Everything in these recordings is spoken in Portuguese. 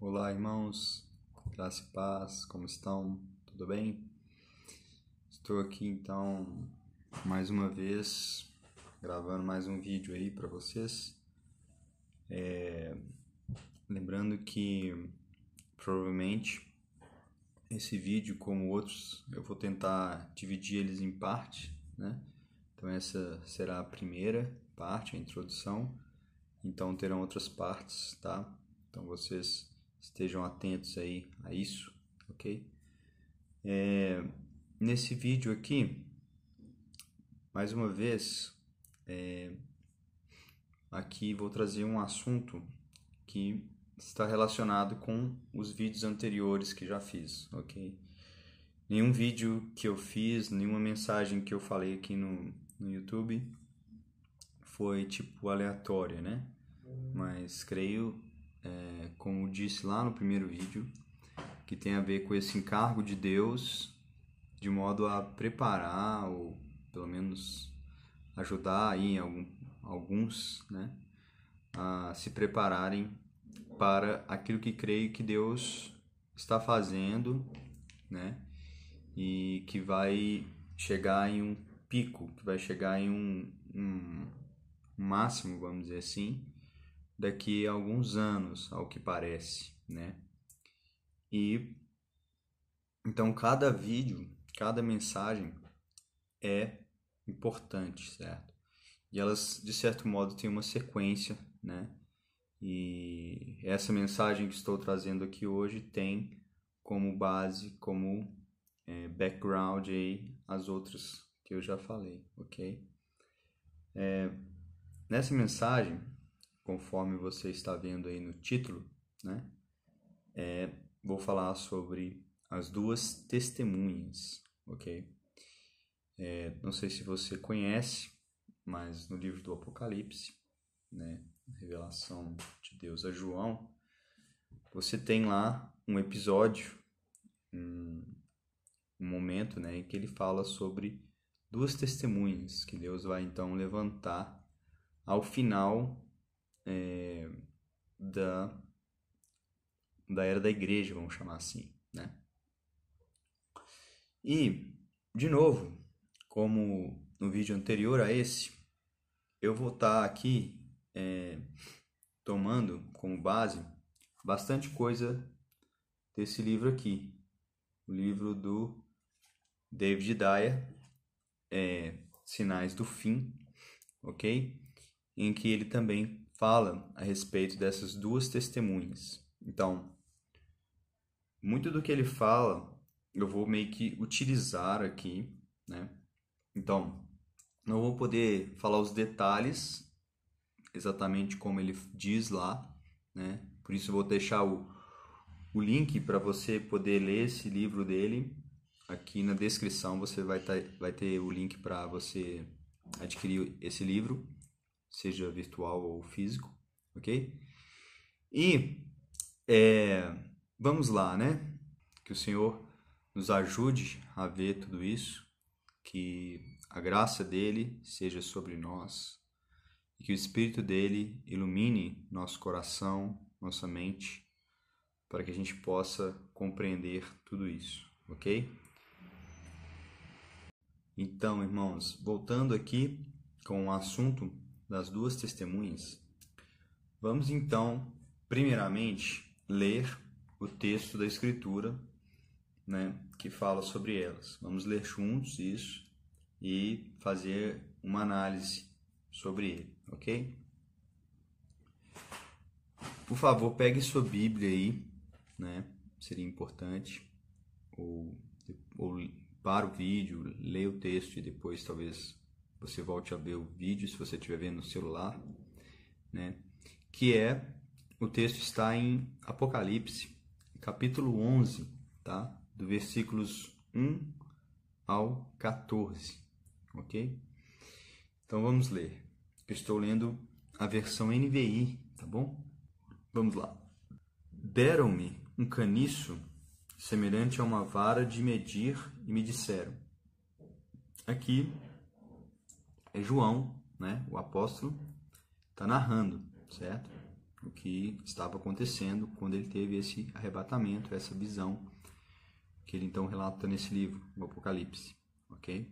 Olá, irmãos, graça e paz, como estão? Tudo bem? Estou aqui então mais uma vez gravando mais um vídeo aí para vocês. É... Lembrando que provavelmente esse vídeo, como outros, eu vou tentar dividir eles em parte, né? Então essa será a primeira parte, a introdução. Então terão outras partes, tá? Então vocês estejam atentos aí a isso, ok? É, nesse vídeo aqui, mais uma vez, é, aqui vou trazer um assunto que está relacionado com os vídeos anteriores que já fiz, ok? Nenhum vídeo que eu fiz, nenhuma mensagem que eu falei aqui no, no YouTube foi tipo aleatória, né? Mas creio é, como disse lá no primeiro vídeo, que tem a ver com esse encargo de Deus de modo a preparar ou pelo menos ajudar aí algum, alguns, né, a se prepararem para aquilo que creio que Deus está fazendo, né, e que vai chegar em um pico, que vai chegar em um, um máximo, vamos dizer assim, daqui a alguns anos, ao que parece, né? E então cada vídeo, cada mensagem é importante, certo? E elas de certo modo têm uma sequência, né? E essa mensagem que estou trazendo aqui hoje tem como base, como é, background aí as outras que eu já falei, ok? É, nessa mensagem conforme você está vendo aí no título, né? É, vou falar sobre as duas testemunhas, ok? É, não sei se você conhece, mas no livro do Apocalipse, né, revelação de Deus a João, você tem lá um episódio, um, um momento, né, em que ele fala sobre duas testemunhas que Deus vai então levantar ao final é, da, da era da igreja, vamos chamar assim, né? E, de novo, como no vídeo anterior a esse, eu vou estar tá aqui é, tomando como base bastante coisa desse livro aqui, o livro do David Dyer, é, Sinais do Fim, ok? Em que ele também fala a respeito dessas duas testemunhas. Então, muito do que ele fala eu vou meio que utilizar aqui, né? Então, não vou poder falar os detalhes exatamente como ele diz lá, né? Por isso vou deixar o, o link para você poder ler esse livro dele. Aqui na descrição você vai, tá, vai ter o link para você adquirir esse livro seja virtual ou físico, ok? E é, vamos lá, né? Que o Senhor nos ajude a ver tudo isso, que a graça dele seja sobre nós e que o Espírito dele ilumine nosso coração, nossa mente, para que a gente possa compreender tudo isso, ok? Então, irmãos, voltando aqui com o assunto das duas testemunhas, vamos então, primeiramente, ler o texto da Escritura né, que fala sobre elas. Vamos ler juntos isso e fazer uma análise sobre ele, ok? Por favor, pegue sua Bíblia aí, né? Seria importante. Ou, ou para o vídeo, leia o texto e depois talvez você volte a ver o vídeo se você estiver vendo no celular, né? Que é o texto está em Apocalipse, capítulo 11, tá? Do versículos 1 ao 14, OK? Então vamos ler. Eu estou lendo a versão NVI, tá bom? Vamos lá. Deram-me um caniço semelhante a uma vara de medir e me disseram: Aqui é João, né, o apóstolo, está narrando, certo? o que estava acontecendo quando ele teve esse arrebatamento, essa visão que ele então relata nesse livro, o Apocalipse, ok?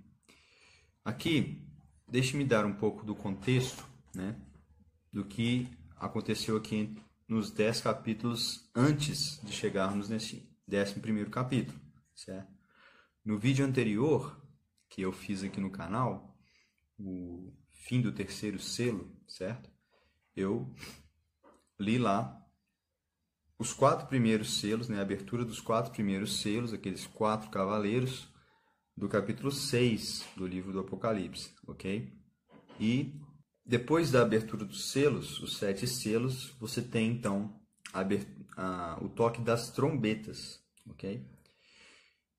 Aqui, deixe-me dar um pouco do contexto, né, do que aconteceu aqui nos dez capítulos antes de chegarmos nesse décimo primeiro capítulo, certo? No vídeo anterior que eu fiz aqui no canal, o fim do terceiro selo, certo? Eu li lá os quatro primeiros selos, né, a abertura dos quatro primeiros selos, aqueles quatro cavaleiros do capítulo 6 do livro do Apocalipse, ok? E depois da abertura dos selos, os sete selos, você tem então a, a, o toque das trombetas, ok?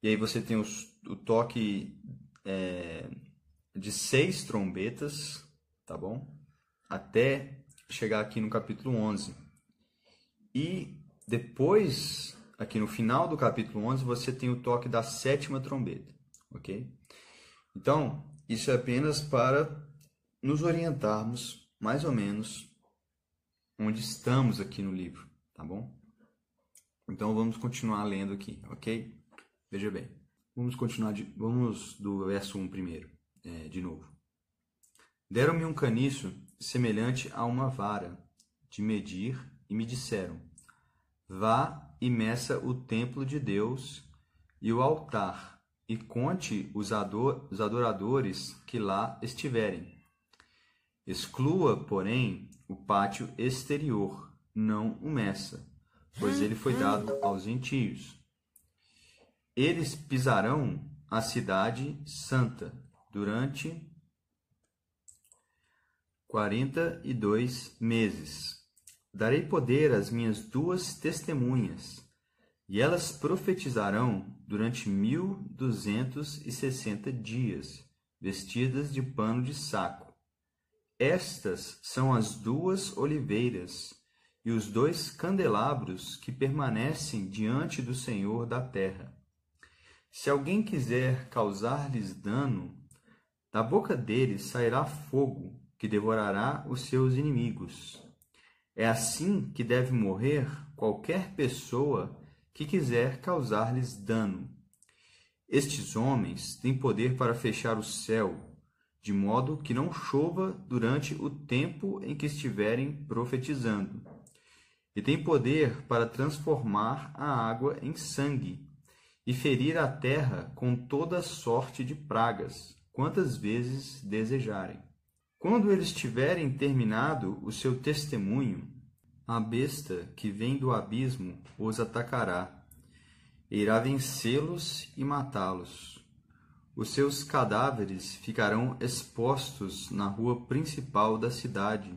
E aí você tem os, o toque é, de seis trombetas, tá bom? Até chegar aqui no capítulo 11. E depois, aqui no final do capítulo 11, você tem o toque da sétima trombeta, ok? Então, isso é apenas para nos orientarmos mais ou menos onde estamos aqui no livro, tá bom? Então vamos continuar lendo aqui, ok? Veja bem, vamos continuar, de, vamos do verso 1 primeiro, é, de novo. Deram-me um caniço semelhante a uma vara de medir e me disseram: Vá e meça o templo de Deus e o altar, e conte os, ador os adoradores que lá estiverem. Exclua, porém, o pátio exterior, não o meça, pois ele foi dado aos gentios. Eles pisarão a cidade santa durante quarenta e dois meses. Darei poder às minhas duas testemunhas, e elas profetizarão durante mil duzentos e sessenta dias, vestidas de pano de saco. Estas são as duas oliveiras e os dois candelabros que permanecem diante do Senhor da terra. Se alguém quiser causar-lhes dano, da boca deles sairá fogo que devorará os seus inimigos. É assim que deve morrer qualquer pessoa que quiser causar-lhes dano. Estes homens têm poder para fechar o céu, de modo que não chova durante o tempo em que estiverem profetizando. E têm poder para transformar a água em sangue e ferir a terra com toda sorte de pragas, quantas vezes desejarem. Quando eles tiverem terminado o seu testemunho, a besta que vem do abismo os atacará, irá vencê-los e matá-los. Os seus cadáveres ficarão expostos na rua principal da cidade,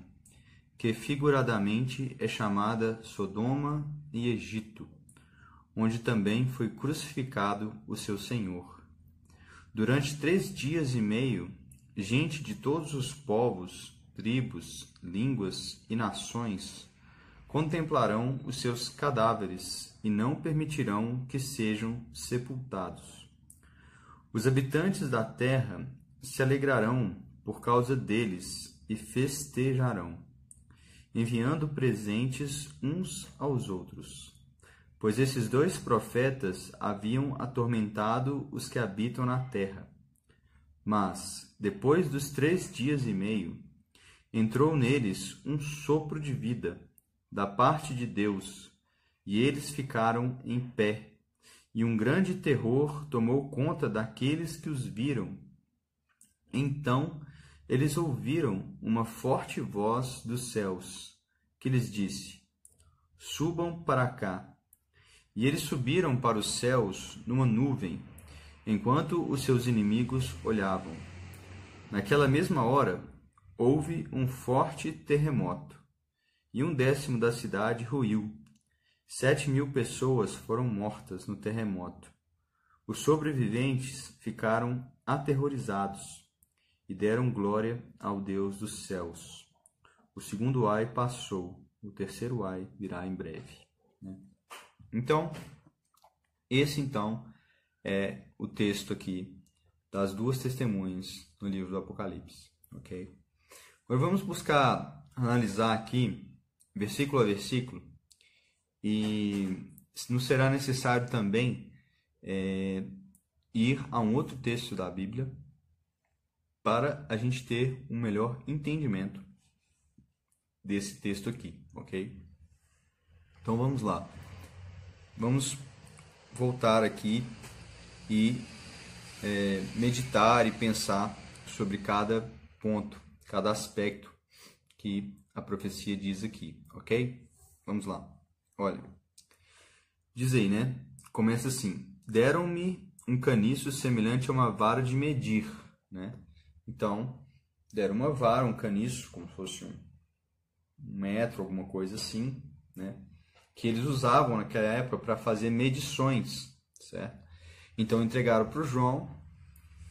que figuradamente é chamada Sodoma e Egito, onde também foi crucificado o seu Senhor. Durante três dias e meio gente de todos os povos, tribos, línguas e nações contemplarão os seus cadáveres e não permitirão que sejam sepultados. Os habitantes da terra se alegrarão por causa deles e festejarão, enviando presentes uns aos outros. Pois esses dois profetas haviam atormentado os que habitam na terra mas, depois dos três dias e meio, entrou neles um sopro de vida da parte de Deus, e eles ficaram em pé, e um grande terror tomou conta daqueles que os viram. Então eles ouviram uma forte voz dos céus, que lhes disse: Subam para cá. E eles subiram para os céus numa nuvem enquanto os seus inimigos olhavam. Naquela mesma hora, houve um forte terremoto, e um décimo da cidade ruiu. Sete mil pessoas foram mortas no terremoto. Os sobreviventes ficaram aterrorizados e deram glória ao Deus dos céus. O segundo ai passou, o terceiro ai virá em breve. Então, esse então é o texto aqui das duas testemunhas no livro do Apocalipse, ok? Agora vamos buscar analisar aqui versículo a versículo, e não será necessário também é, ir a um outro texto da Bíblia para a gente ter um melhor entendimento desse texto aqui, ok? Então vamos lá. Vamos voltar aqui e é, meditar e pensar sobre cada ponto, cada aspecto que a profecia diz aqui, ok? Vamos lá. Olha, diz aí, né? Começa assim: Deram-me um caniço semelhante a uma vara de medir, né? Então, deram uma vara, um caniço, como se fosse um, metro, alguma coisa assim, né? Que eles usavam naquela época para fazer medições, certo? Então entregaram para o João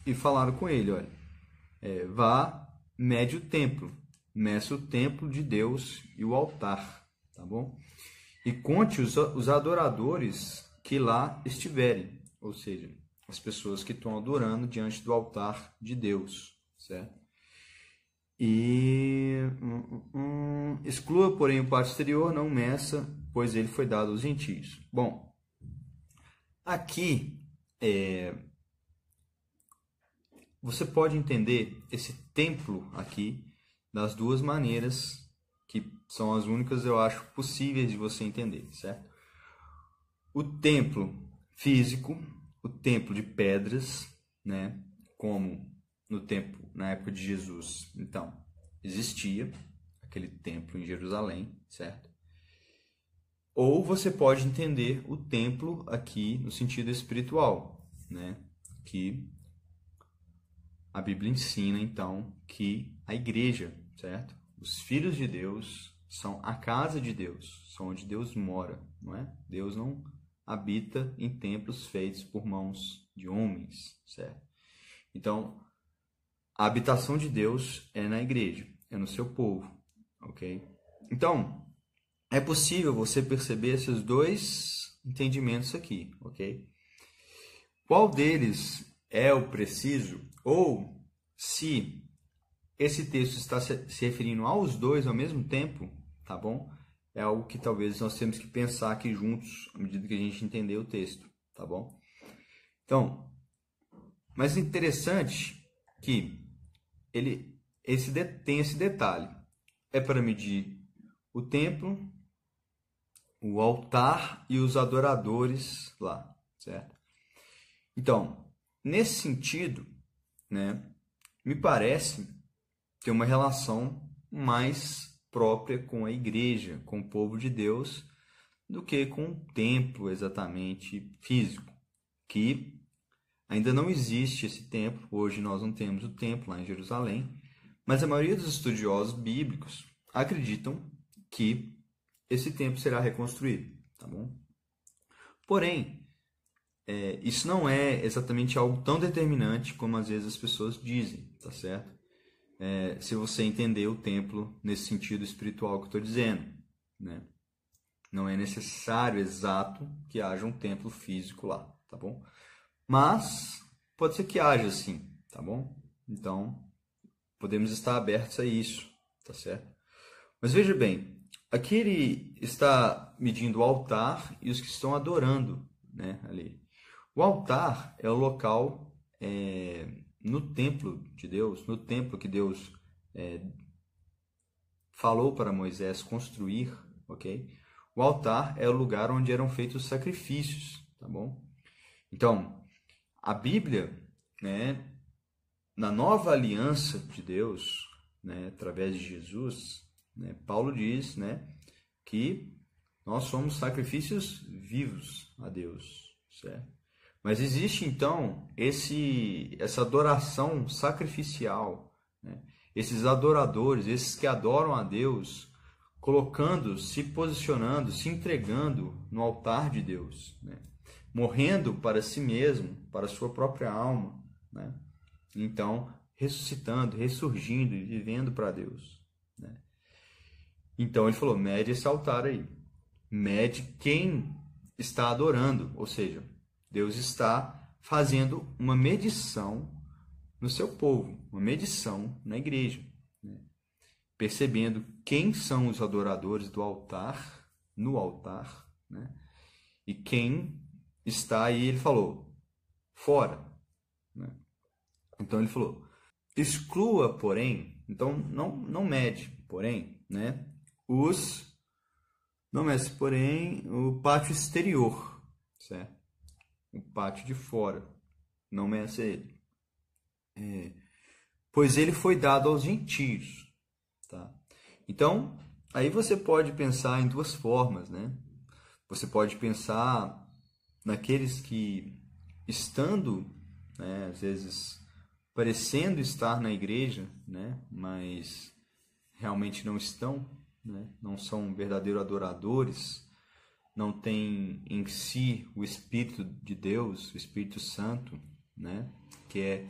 e falaram com ele, olha, é, vá, mede o templo, meça o templo de Deus e o altar, tá bom? E conte os, os adoradores que lá estiverem, ou seja, as pessoas que estão adorando diante do altar de Deus, certo? E hum, hum, hum, exclua, porém, o pátio exterior, não meça, pois ele foi dado aos gentios. Bom, aqui é, você pode entender esse templo aqui das duas maneiras que são as únicas eu acho possíveis de você entender, certo? O templo físico, o templo de pedras, né, como no tempo na época de Jesus. Então, existia aquele templo em Jerusalém, certo? Ou você pode entender o templo aqui no sentido espiritual, né? Que a Bíblia ensina então que a igreja, certo? Os filhos de Deus são a casa de Deus, são onde Deus mora, não é? Deus não habita em templos feitos por mãos de homens, certo? Então, a habitação de Deus é na igreja, é no seu povo, ok? Então, é possível você perceber esses dois entendimentos aqui, ok? Qual deles é o preciso ou se esse texto está se referindo aos dois ao mesmo tempo, tá bom? É algo que talvez nós temos que pensar aqui juntos à medida que a gente entender o texto, tá bom? Então, mas interessante que ele esse tem esse detalhe. É para medir o templo, o altar e os adoradores lá, certo? Então, Nesse sentido, né, me parece ter uma relação mais própria com a igreja, com o povo de Deus, do que com o templo exatamente físico, que ainda não existe esse templo. Hoje nós não temos o templo lá em Jerusalém, mas a maioria dos estudiosos bíblicos acreditam que esse templo será reconstruído, tá bom? Porém, é, isso não é exatamente algo tão determinante como às vezes as pessoas dizem, tá certo? É, se você entender o templo nesse sentido espiritual que eu estou dizendo, né? Não é necessário exato que haja um templo físico lá, tá bom? Mas pode ser que haja sim, tá bom? Então podemos estar abertos a isso, tá certo? Mas veja bem, aqui ele está medindo o altar e os que estão adorando, né, ali. O altar é o local é, no templo de Deus, no templo que Deus é, falou para Moisés construir, ok? O altar é o lugar onde eram feitos os sacrifícios, tá bom? Então, a Bíblia, né, na nova aliança de Deus, né, através de Jesus, né, Paulo diz, né, que nós somos sacrifícios vivos a Deus, certo? Mas existe então esse, essa adoração sacrificial, né? esses adoradores, esses que adoram a Deus, colocando, se posicionando, se entregando no altar de Deus, né? morrendo para si mesmo, para sua própria alma, né? então ressuscitando, ressurgindo e vivendo para Deus. Então ele falou: mede esse altar aí, mede quem está adorando, ou seja, Deus está fazendo uma medição no seu povo, uma medição na igreja. Né? percebendo quem são os adoradores do altar, no altar, né? E quem está aí, ele falou, fora. Né? Então ele falou, exclua, porém, então não, não mede, porém, né? Os, não mede, porém, o pátio exterior, certo? O pátio de fora, não meça ele. É, pois ele foi dado aos gentios, tá? Então, aí você pode pensar em duas formas, né? Você pode pensar naqueles que, estando, né, às vezes, parecendo estar na igreja, né, mas realmente não estão, né, não são verdadeiros adoradores, não têm em si o Espírito de Deus, o Espírito Santo, né, que é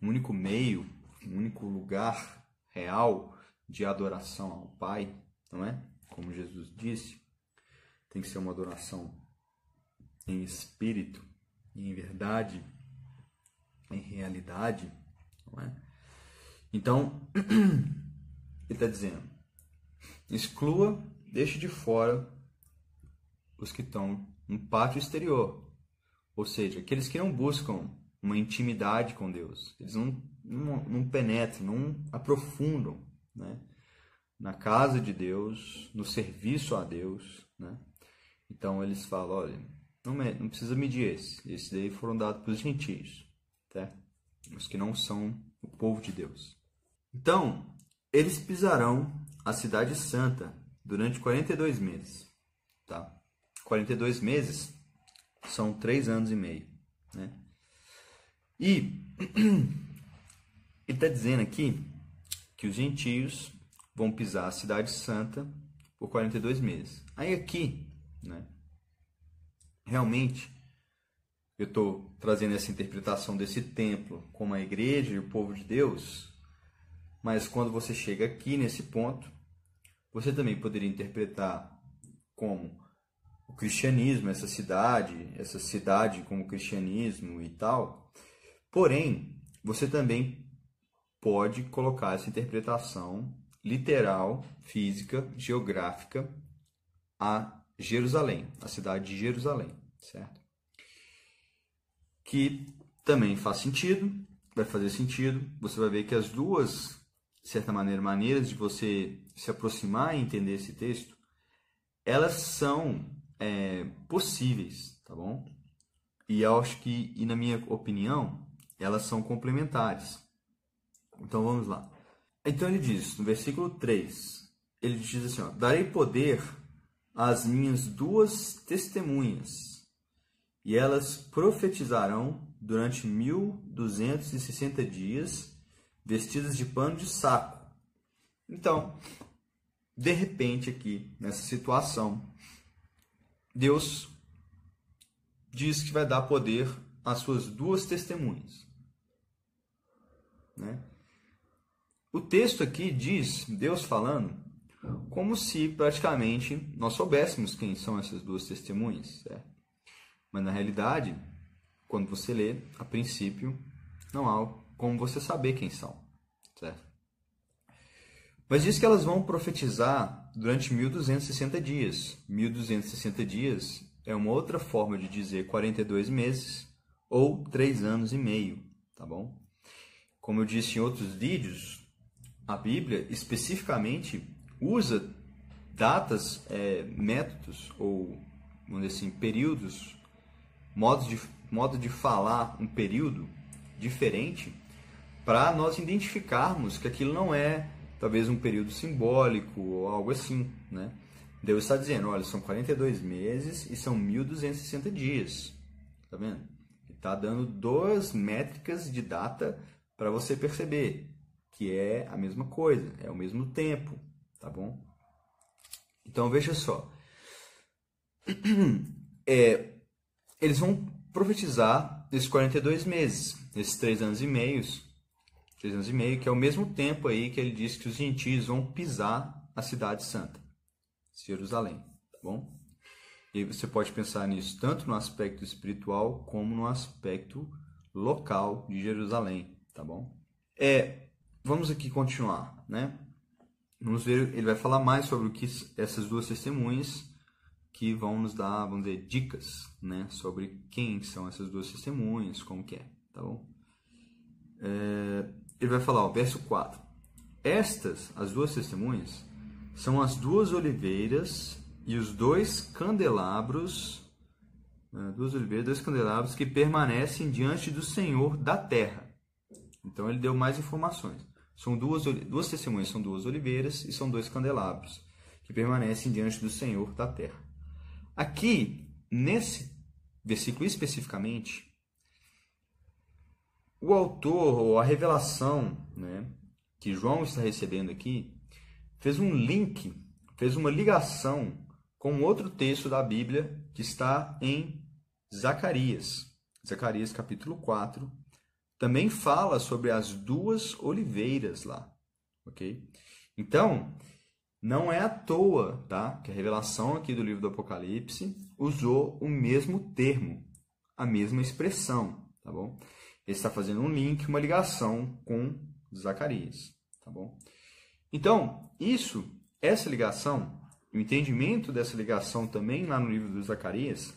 o único meio, o único lugar real de adoração ao Pai, não é? Como Jesus disse, tem que ser uma adoração em espírito, em verdade, em realidade, não é? Então, ele está dizendo: exclua, deixe de fora os que estão no pátio exterior, ou seja, aqueles que não buscam uma intimidade com Deus, eles não, não, não penetram, não aprofundam né? na casa de Deus, no serviço a Deus, né? Então eles falam, olha, não, não precisa medir esse. Esses daí foram dados para os gentios, tá? Os que não são o povo de Deus. Então, eles pisarão a cidade santa durante 42 meses, tá? 42 meses são três anos e meio, né? E ele está dizendo aqui que os gentios vão pisar a cidade santa por 42 meses. Aí aqui né? Realmente, eu estou trazendo essa interpretação desse templo como a igreja e o povo de Deus, mas quando você chega aqui nesse ponto, você também poderia interpretar como o cristianismo, essa cidade, essa cidade como cristianismo e tal. Porém, você também pode colocar essa interpretação literal, física, geográfica a Jerusalém, a cidade de Jerusalém, certo? Que também faz sentido, vai fazer sentido. Você vai ver que as duas, de certa maneira, maneiras de você se aproximar e entender esse texto, elas são é, possíveis, tá bom? E eu acho que, e na minha opinião, elas são complementares. Então vamos lá. Então ele diz, no versículo 3, ele diz assim: ó, Darei poder as minhas duas testemunhas, e elas profetizarão durante mil duzentos e sessenta dias, vestidas de pano de saco. Então, de repente aqui, nessa situação, Deus diz que vai dar poder às suas duas testemunhas. Né? O texto aqui diz, Deus falando, como se praticamente nós soubéssemos quem são essas duas testemunhas. Certo? Mas na realidade, quando você lê, a princípio, não há como você saber quem são. Certo? Mas diz que elas vão profetizar durante 1260 dias. 1260 dias é uma outra forma de dizer 42 meses ou 3 anos e meio, tá bom? Como eu disse em outros vídeos, a Bíblia especificamente usa datas, é, métodos ou, vamos dizer assim, períodos, modos de, modo de falar um período diferente para nós identificarmos que aquilo não é talvez um período simbólico ou algo assim, né? Deus está dizendo, olha, são 42 meses e são 1260 dias. Tá vendo? Está dando duas métricas de data para você perceber que é a mesma coisa, é o mesmo tempo, tá bom? Então veja só, é, eles vão profetizar nesses 42 meses, nesses três anos e meios, três anos e meio, que é o mesmo tempo aí que ele diz que os gentios vão pisar a cidade santa, Jerusalém, tá bom? E você pode pensar nisso tanto no aspecto espiritual como no aspecto local de Jerusalém, tá bom? É, vamos aqui continuar, né? vamos ver, ele vai falar mais sobre o que essas duas testemunhas que vão nos dar, vamos dizer, dicas, né, sobre quem são essas duas testemunhas, como que é, tá bom? É, ele vai falar, ó, verso 4. Estas, as duas testemunhas, são as duas oliveiras e os dois candelabros, né, duas oliveiras, dois candelabros que permanecem diante do Senhor da terra. Então ele deu mais informações. São duas, duas testemunhas, são duas oliveiras e são dois candelabros que permanecem diante do Senhor da terra. Aqui, nesse versículo especificamente, o autor, ou a revelação né, que João está recebendo aqui, fez um link, fez uma ligação com outro texto da Bíblia que está em Zacarias. Zacarias capítulo 4, também fala sobre as duas oliveiras lá, ok? Então, não é à toa, tá? Que a revelação aqui do livro do Apocalipse usou o mesmo termo, a mesma expressão, tá bom? Ele está fazendo um link, uma ligação com Zacarias, tá bom? Então, isso, essa ligação, o entendimento dessa ligação também lá no livro do Zacarias,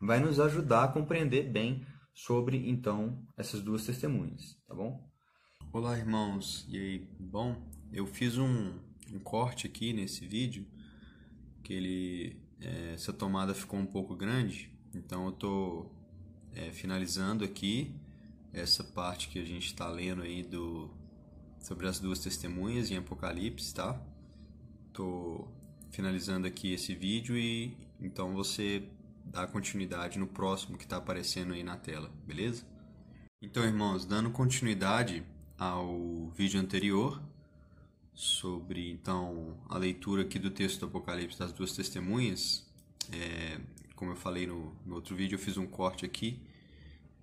vai nos ajudar a compreender bem sobre, então, essas duas testemunhas, tá bom? Olá, irmãos. E aí? Bom, eu fiz um, um corte aqui nesse vídeo, que ele, é, essa tomada ficou um pouco grande, então eu tô é, finalizando aqui essa parte que a gente está lendo aí do sobre as duas testemunhas em Apocalipse, tá? Tô finalizando aqui esse vídeo e então você dá continuidade no próximo que está aparecendo aí na tela, beleza? Então, irmãos, dando continuidade ao vídeo anterior sobre então a leitura aqui do texto do Apocalipse das duas testemunhas, é, como eu falei no, no outro vídeo, eu fiz um corte aqui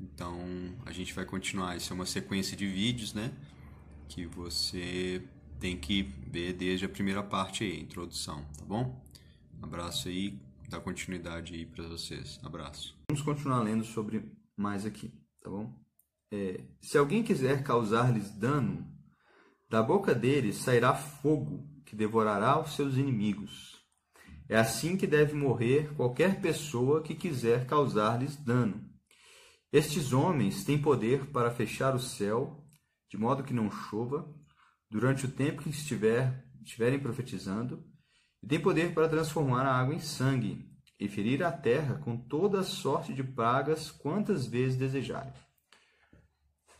então a gente vai continuar. Isso é uma sequência de vídeos, né? Que você tem que ver desde a primeira parte aí, a introdução, tá bom? Abraço aí, dá continuidade aí para vocês. Abraço. Vamos continuar lendo sobre mais aqui, tá bom? É, se alguém quiser causar-lhes dano, da boca deles sairá fogo que devorará os seus inimigos. É assim que deve morrer qualquer pessoa que quiser causar-lhes dano. Estes homens têm poder para fechar o céu, de modo que não chova, durante o tempo que estiver, estiverem profetizando, e têm poder para transformar a água em sangue, e ferir a terra com toda sorte de pragas quantas vezes desejarem.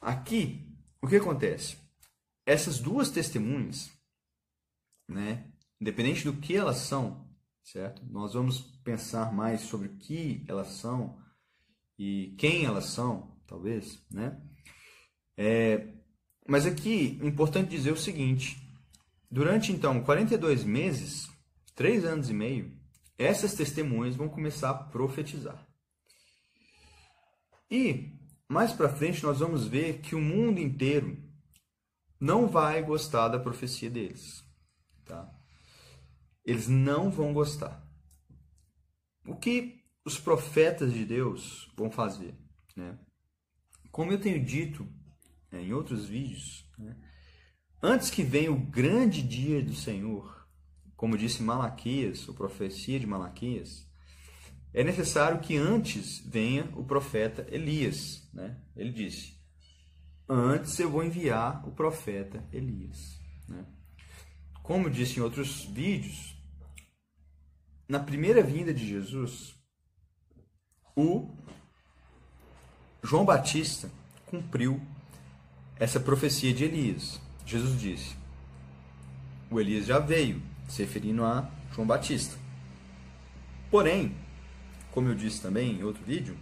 Aqui, o que acontece? Essas duas testemunhas, né, independente do que elas são, certo? Nós vamos pensar mais sobre o que elas são e quem elas são, talvez, né? É, mas aqui, importante dizer o seguinte: durante então 42 meses, três anos e meio, essas testemunhas vão começar a profetizar. E mais para frente nós vamos ver que o mundo inteiro não vai gostar da profecia deles, tá? Eles não vão gostar. O que os profetas de Deus vão fazer. Né? Como eu tenho dito né, em outros vídeos, né, antes que venha o grande dia do Senhor, como disse Malaquias, a profecia de Malaquias, é necessário que antes venha o profeta Elias. Né? Ele disse: Antes eu vou enviar o profeta Elias. Né? Como disse em outros vídeos, na primeira vinda de Jesus, o João Batista cumpriu essa profecia de Elias. Jesus disse: O Elias já veio, se referindo a João Batista. Porém, como eu disse também em outro vídeo,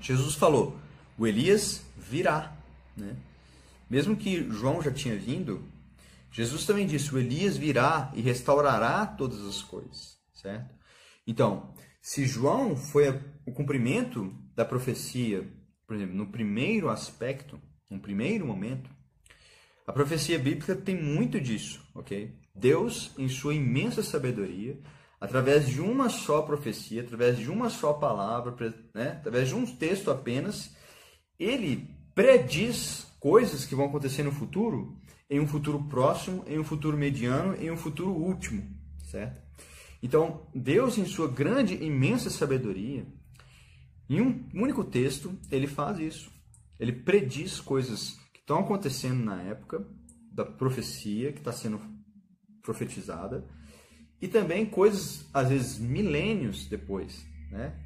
Jesus falou: o Elias virá. Né? Mesmo que João já tinha vindo, Jesus também disse: o Elias virá e restaurará todas as coisas. Certo? Então, se João foi o cumprimento da profecia, por exemplo, no primeiro aspecto, no primeiro momento, a profecia bíblica tem muito disso, ok? Deus, em sua imensa sabedoria, através de uma só profecia, através de uma só palavra, né? através de um texto apenas, ele prediz coisas que vão acontecer no futuro, em um futuro próximo, em um futuro mediano, em um futuro último, certo? Então, Deus, em sua grande, imensa sabedoria, em um único texto, ele faz isso. Ele prediz coisas que estão acontecendo na época da profecia que está sendo profetizada e também coisas, às vezes, milênios depois, né?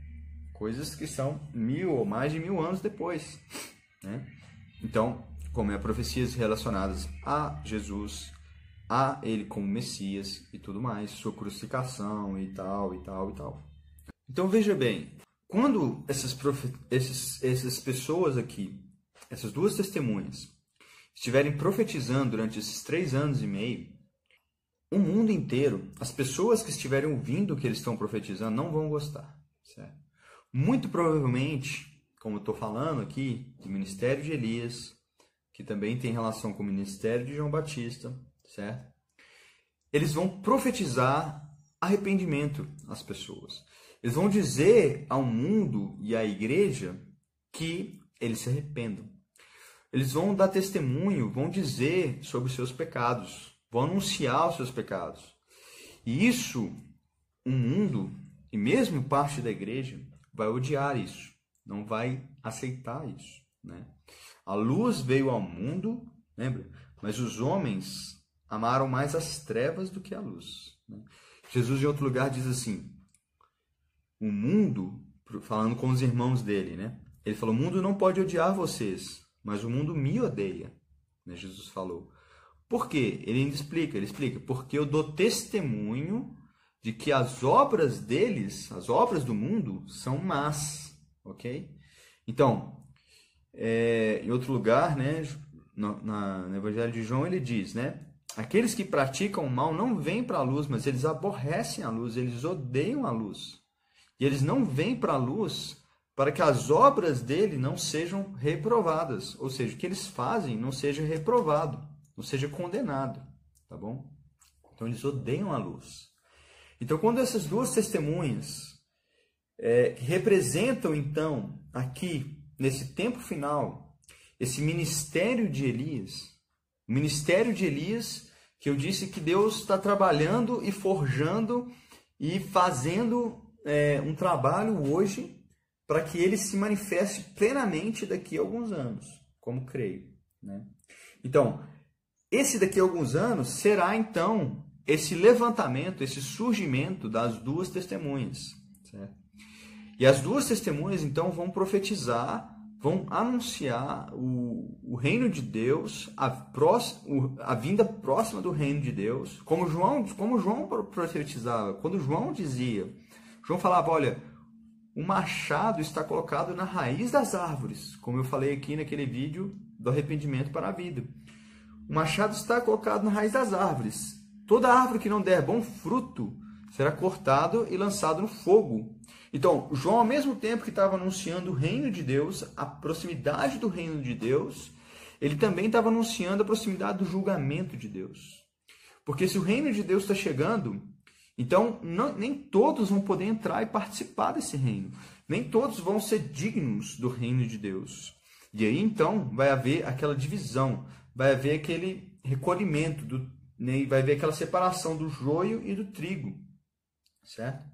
Coisas que são mil ou mais de mil anos depois, né? Então, como é profecias relacionadas a Jesus, a ele como Messias e tudo mais, sua crucificação e tal, e tal, e tal. Então veja bem, quando essas, essas pessoas aqui, essas duas testemunhas, estiverem profetizando durante esses três anos e meio, o mundo inteiro, as pessoas que estiverem ouvindo o que eles estão profetizando não vão gostar. Certo? Muito provavelmente, como eu estou falando aqui, do ministério de Elias, que também tem relação com o ministério de João Batista, certo? Eles vão profetizar arrependimento às pessoas. Eles vão dizer ao mundo e à igreja que eles se arrependam. Eles vão dar testemunho, vão dizer sobre os seus pecados, vão anunciar os seus pecados. E isso, o mundo, e mesmo parte da igreja, vai odiar isso, não vai aceitar isso. Né? A luz veio ao mundo, lembra? Mas os homens amaram mais as trevas do que a luz. Né? Jesus, em outro lugar, diz assim: o mundo, falando com os irmãos dele, né? Ele falou: o mundo não pode odiar vocês, mas o mundo me odeia. Né? Jesus falou. Por quê? Ele ainda explica, ele explica, porque eu dou testemunho de que as obras deles, as obras do mundo, são más, ok? Então, é, em outro lugar, né, no, na, no Evangelho de João, ele diz, né, aqueles que praticam o mal não vêm para a luz, mas eles aborrecem a luz, eles odeiam a luz. E eles não vêm para a luz para que as obras dele não sejam reprovadas, ou seja, o que eles fazem não seja reprovado, não seja condenado, tá bom? Então eles odeiam a luz. Então quando essas duas testemunhas é, representam então aqui nesse tempo final, esse ministério de Elias, o ministério de Elias, que eu disse que Deus está trabalhando e forjando e fazendo é, um trabalho hoje para que ele se manifeste plenamente daqui a alguns anos, como creio. Né? Então, esse daqui a alguns anos será então esse levantamento, esse surgimento das duas testemunhas. Certo? E as duas testemunhas então vão profetizar vão anunciar o, o reino de Deus, a, próxima, a vinda próxima do reino de Deus, como João, como João profetizava, quando João dizia, João falava, olha, o machado está colocado na raiz das árvores, como eu falei aqui naquele vídeo do arrependimento para a vida. O machado está colocado na raiz das árvores. Toda árvore que não der bom fruto será cortado e lançado no fogo. Então, João, ao mesmo tempo que estava anunciando o reino de Deus, a proximidade do reino de Deus, ele também estava anunciando a proximidade do julgamento de Deus. Porque se o reino de Deus está chegando, então não, nem todos vão poder entrar e participar desse reino. Nem todos vão ser dignos do reino de Deus. E aí então vai haver aquela divisão, vai haver aquele recolhimento, do, né, vai haver aquela separação do joio e do trigo. Certo?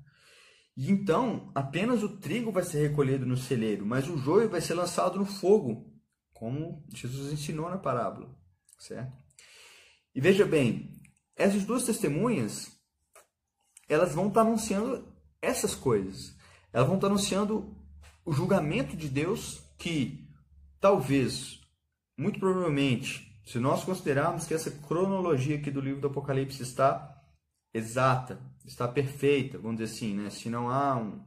E então, apenas o trigo vai ser recolhido no celeiro, mas o joio vai ser lançado no fogo, como Jesus ensinou na parábola, certo? E veja bem, essas duas testemunhas, elas vão estar anunciando essas coisas. Elas vão estar anunciando o julgamento de Deus que talvez, muito provavelmente, se nós considerarmos que essa cronologia aqui do livro do Apocalipse está exata, está perfeita, vamos dizer assim, né? se não há um,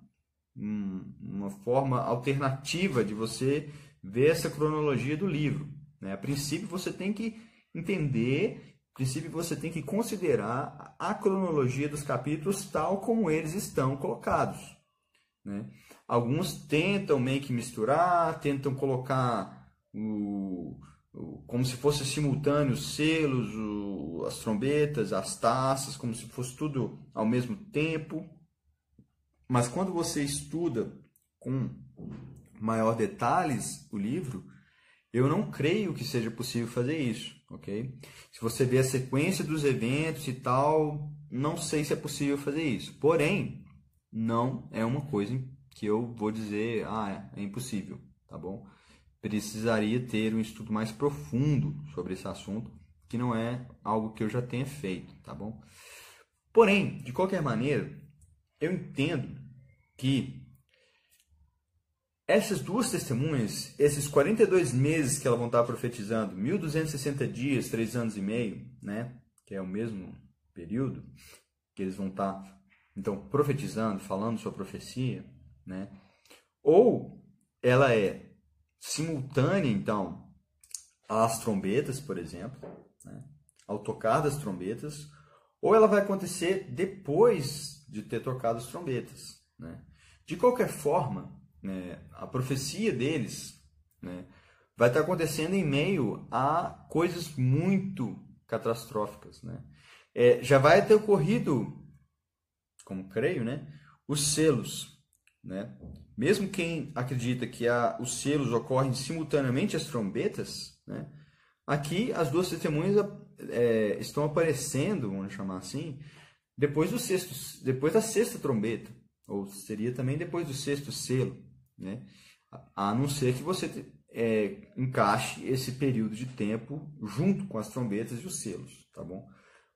um, uma forma alternativa de você ver essa cronologia do livro. Né? A princípio, você tem que entender, princípio, você tem que considerar a cronologia dos capítulos tal como eles estão colocados. Né? Alguns tentam meio que misturar, tentam colocar o como se fosse simultâneo os selos, o, as trombetas, as taças, como se fosse tudo ao mesmo tempo. Mas quando você estuda com maior detalhes o livro, Eu não creio que seja possível fazer isso, ok? Se você ver a sequência dos eventos e tal, não sei se é possível fazer isso. Porém, não é uma coisa que eu vou dizer, ah, é impossível, tá bom? Precisaria ter um estudo mais profundo sobre esse assunto, que não é algo que eu já tenha feito, tá bom? Porém, de qualquer maneira, eu entendo que essas duas testemunhas, esses 42 meses que elas vão estar profetizando, 1260 dias, 3 anos e meio, né, que é o mesmo período que eles vão estar então profetizando, falando sua profecia, né? Ou ela é simultânea, então, às trombetas, por exemplo, né? ao tocar das trombetas, ou ela vai acontecer depois de ter tocado as trombetas. Né? De qualquer forma, né, a profecia deles né, vai estar acontecendo em meio a coisas muito catastróficas. Né? É, já vai ter ocorrido, como creio, né, os selos. Né? Mesmo quem acredita que a, os selos ocorrem simultaneamente às trombetas, né, aqui as duas testemunhas é, estão aparecendo, vamos chamar assim, depois do sexto, depois da sexta trombeta, ou seria também depois do sexto selo né? A não ser que você é, encaixe esse período de tempo junto com as trombetas e os selos, tá bom?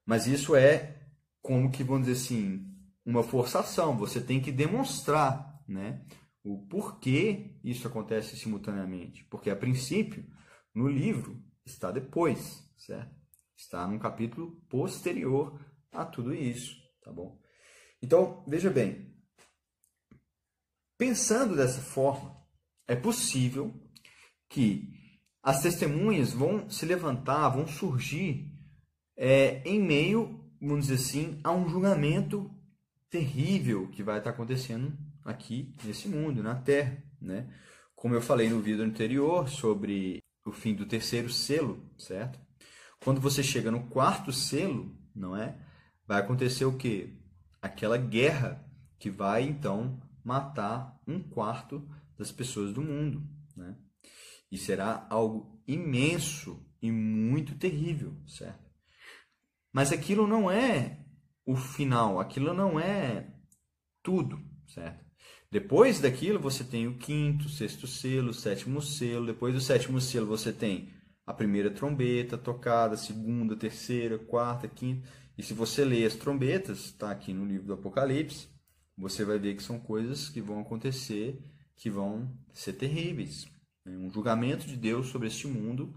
Mas isso é como que, vamos dizer assim, uma forçação. Você tem que demonstrar, né? O porquê isso acontece simultaneamente. Porque, a princípio, no livro, está depois, certo? Está num capítulo posterior a tudo isso, tá bom? Então, veja bem, Pensando dessa forma, é possível que as testemunhas vão se levantar, vão surgir é, em meio, vamos dizer assim, a um julgamento terrível que vai estar acontecendo aqui nesse mundo, na Terra, né? Como eu falei no vídeo anterior sobre o fim do terceiro selo, certo? Quando você chega no quarto selo, não é? Vai acontecer o quê? Aquela guerra que vai então matar um quarto das pessoas do mundo. Né? E será algo imenso e muito terrível, certo? Mas aquilo não é o final, aquilo não é tudo, certo? Depois daquilo você tem o quinto, sexto selo, sétimo selo. Depois do sétimo selo você tem a primeira trombeta tocada, segunda, terceira, quarta, quinta. E se você ler as trombetas, está aqui no livro do Apocalipse, você vai ver que são coisas que vão acontecer, que vão ser terríveis. Né? Um julgamento de Deus sobre este mundo,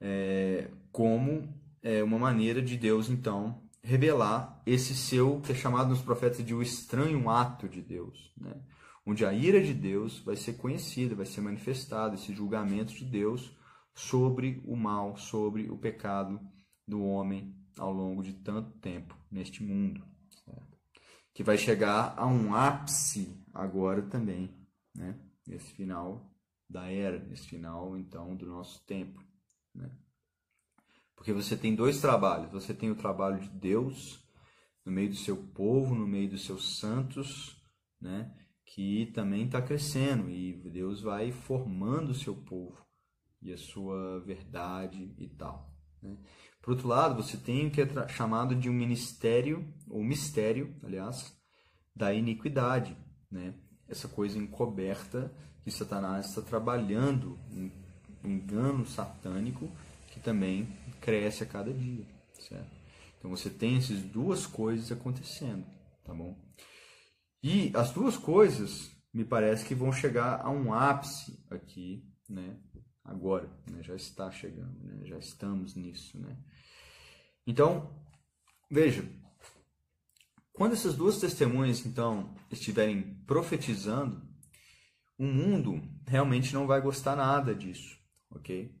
é, como é, uma maneira de Deus, então, revelar esse seu, que é chamado nos profetas de o estranho ato de Deus, né? onde a ira de Deus vai ser conhecida, vai ser manifestado, esse julgamento de Deus sobre o mal, sobre o pecado do homem ao longo de tanto tempo neste mundo que vai chegar a um ápice agora também, né? Nesse final da era, nesse final então do nosso tempo, né? Porque você tem dois trabalhos, você tem o trabalho de Deus no meio do seu povo, no meio dos seus santos, né? Que também está crescendo e Deus vai formando o seu povo e a sua verdade e tal. Né? Por outro lado, você tem o que é chamado de um ministério, ou mistério, aliás, da iniquidade, né? essa coisa encoberta que Satanás está trabalhando, um engano satânico que também cresce a cada dia, certo? Então você tem essas duas coisas acontecendo, tá bom? E as duas coisas me parece que vão chegar a um ápice aqui, né? Agora, né? já está chegando, né? já estamos nisso, né? Então, veja, quando essas duas testemunhas, então, estiverem profetizando, o mundo realmente não vai gostar nada disso, ok?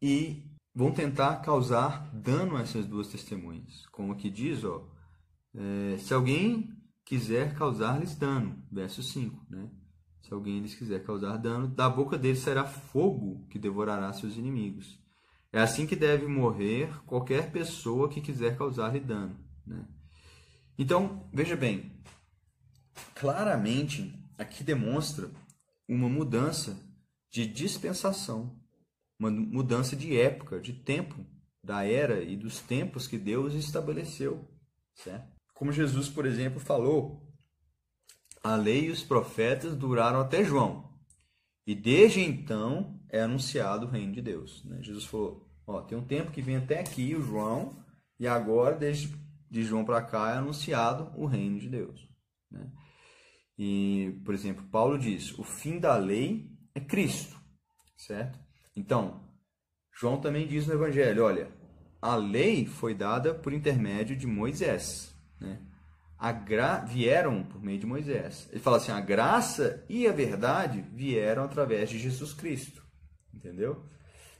E vão tentar causar dano a essas duas testemunhas. Como aqui diz, ó, é, se alguém quiser causar-lhes dano, verso 5, né? Se alguém lhes quiser causar dano, da boca deles será fogo que devorará seus inimigos. É assim que deve morrer qualquer pessoa que quiser causar-lhe dano. Né? Então, veja bem, claramente aqui demonstra uma mudança de dispensação. uma mudança de época, de tempo, da era e dos tempos que Deus estabeleceu, certo? Como Jesus, por exemplo, falou, a lei e os profetas duraram até João. E desde então é anunciado o reino de Deus. Né? Jesus falou: ó, tem um tempo que vem até aqui o João, e agora, desde de João para cá, é anunciado o reino de Deus. Né? E, por exemplo, Paulo diz: o fim da lei é Cristo, certo? Então, João também diz no Evangelho: olha, a lei foi dada por intermédio de Moisés, né? Gra... vieram por meio de Moisés. Ele fala assim: a graça e a verdade vieram através de Jesus Cristo, entendeu?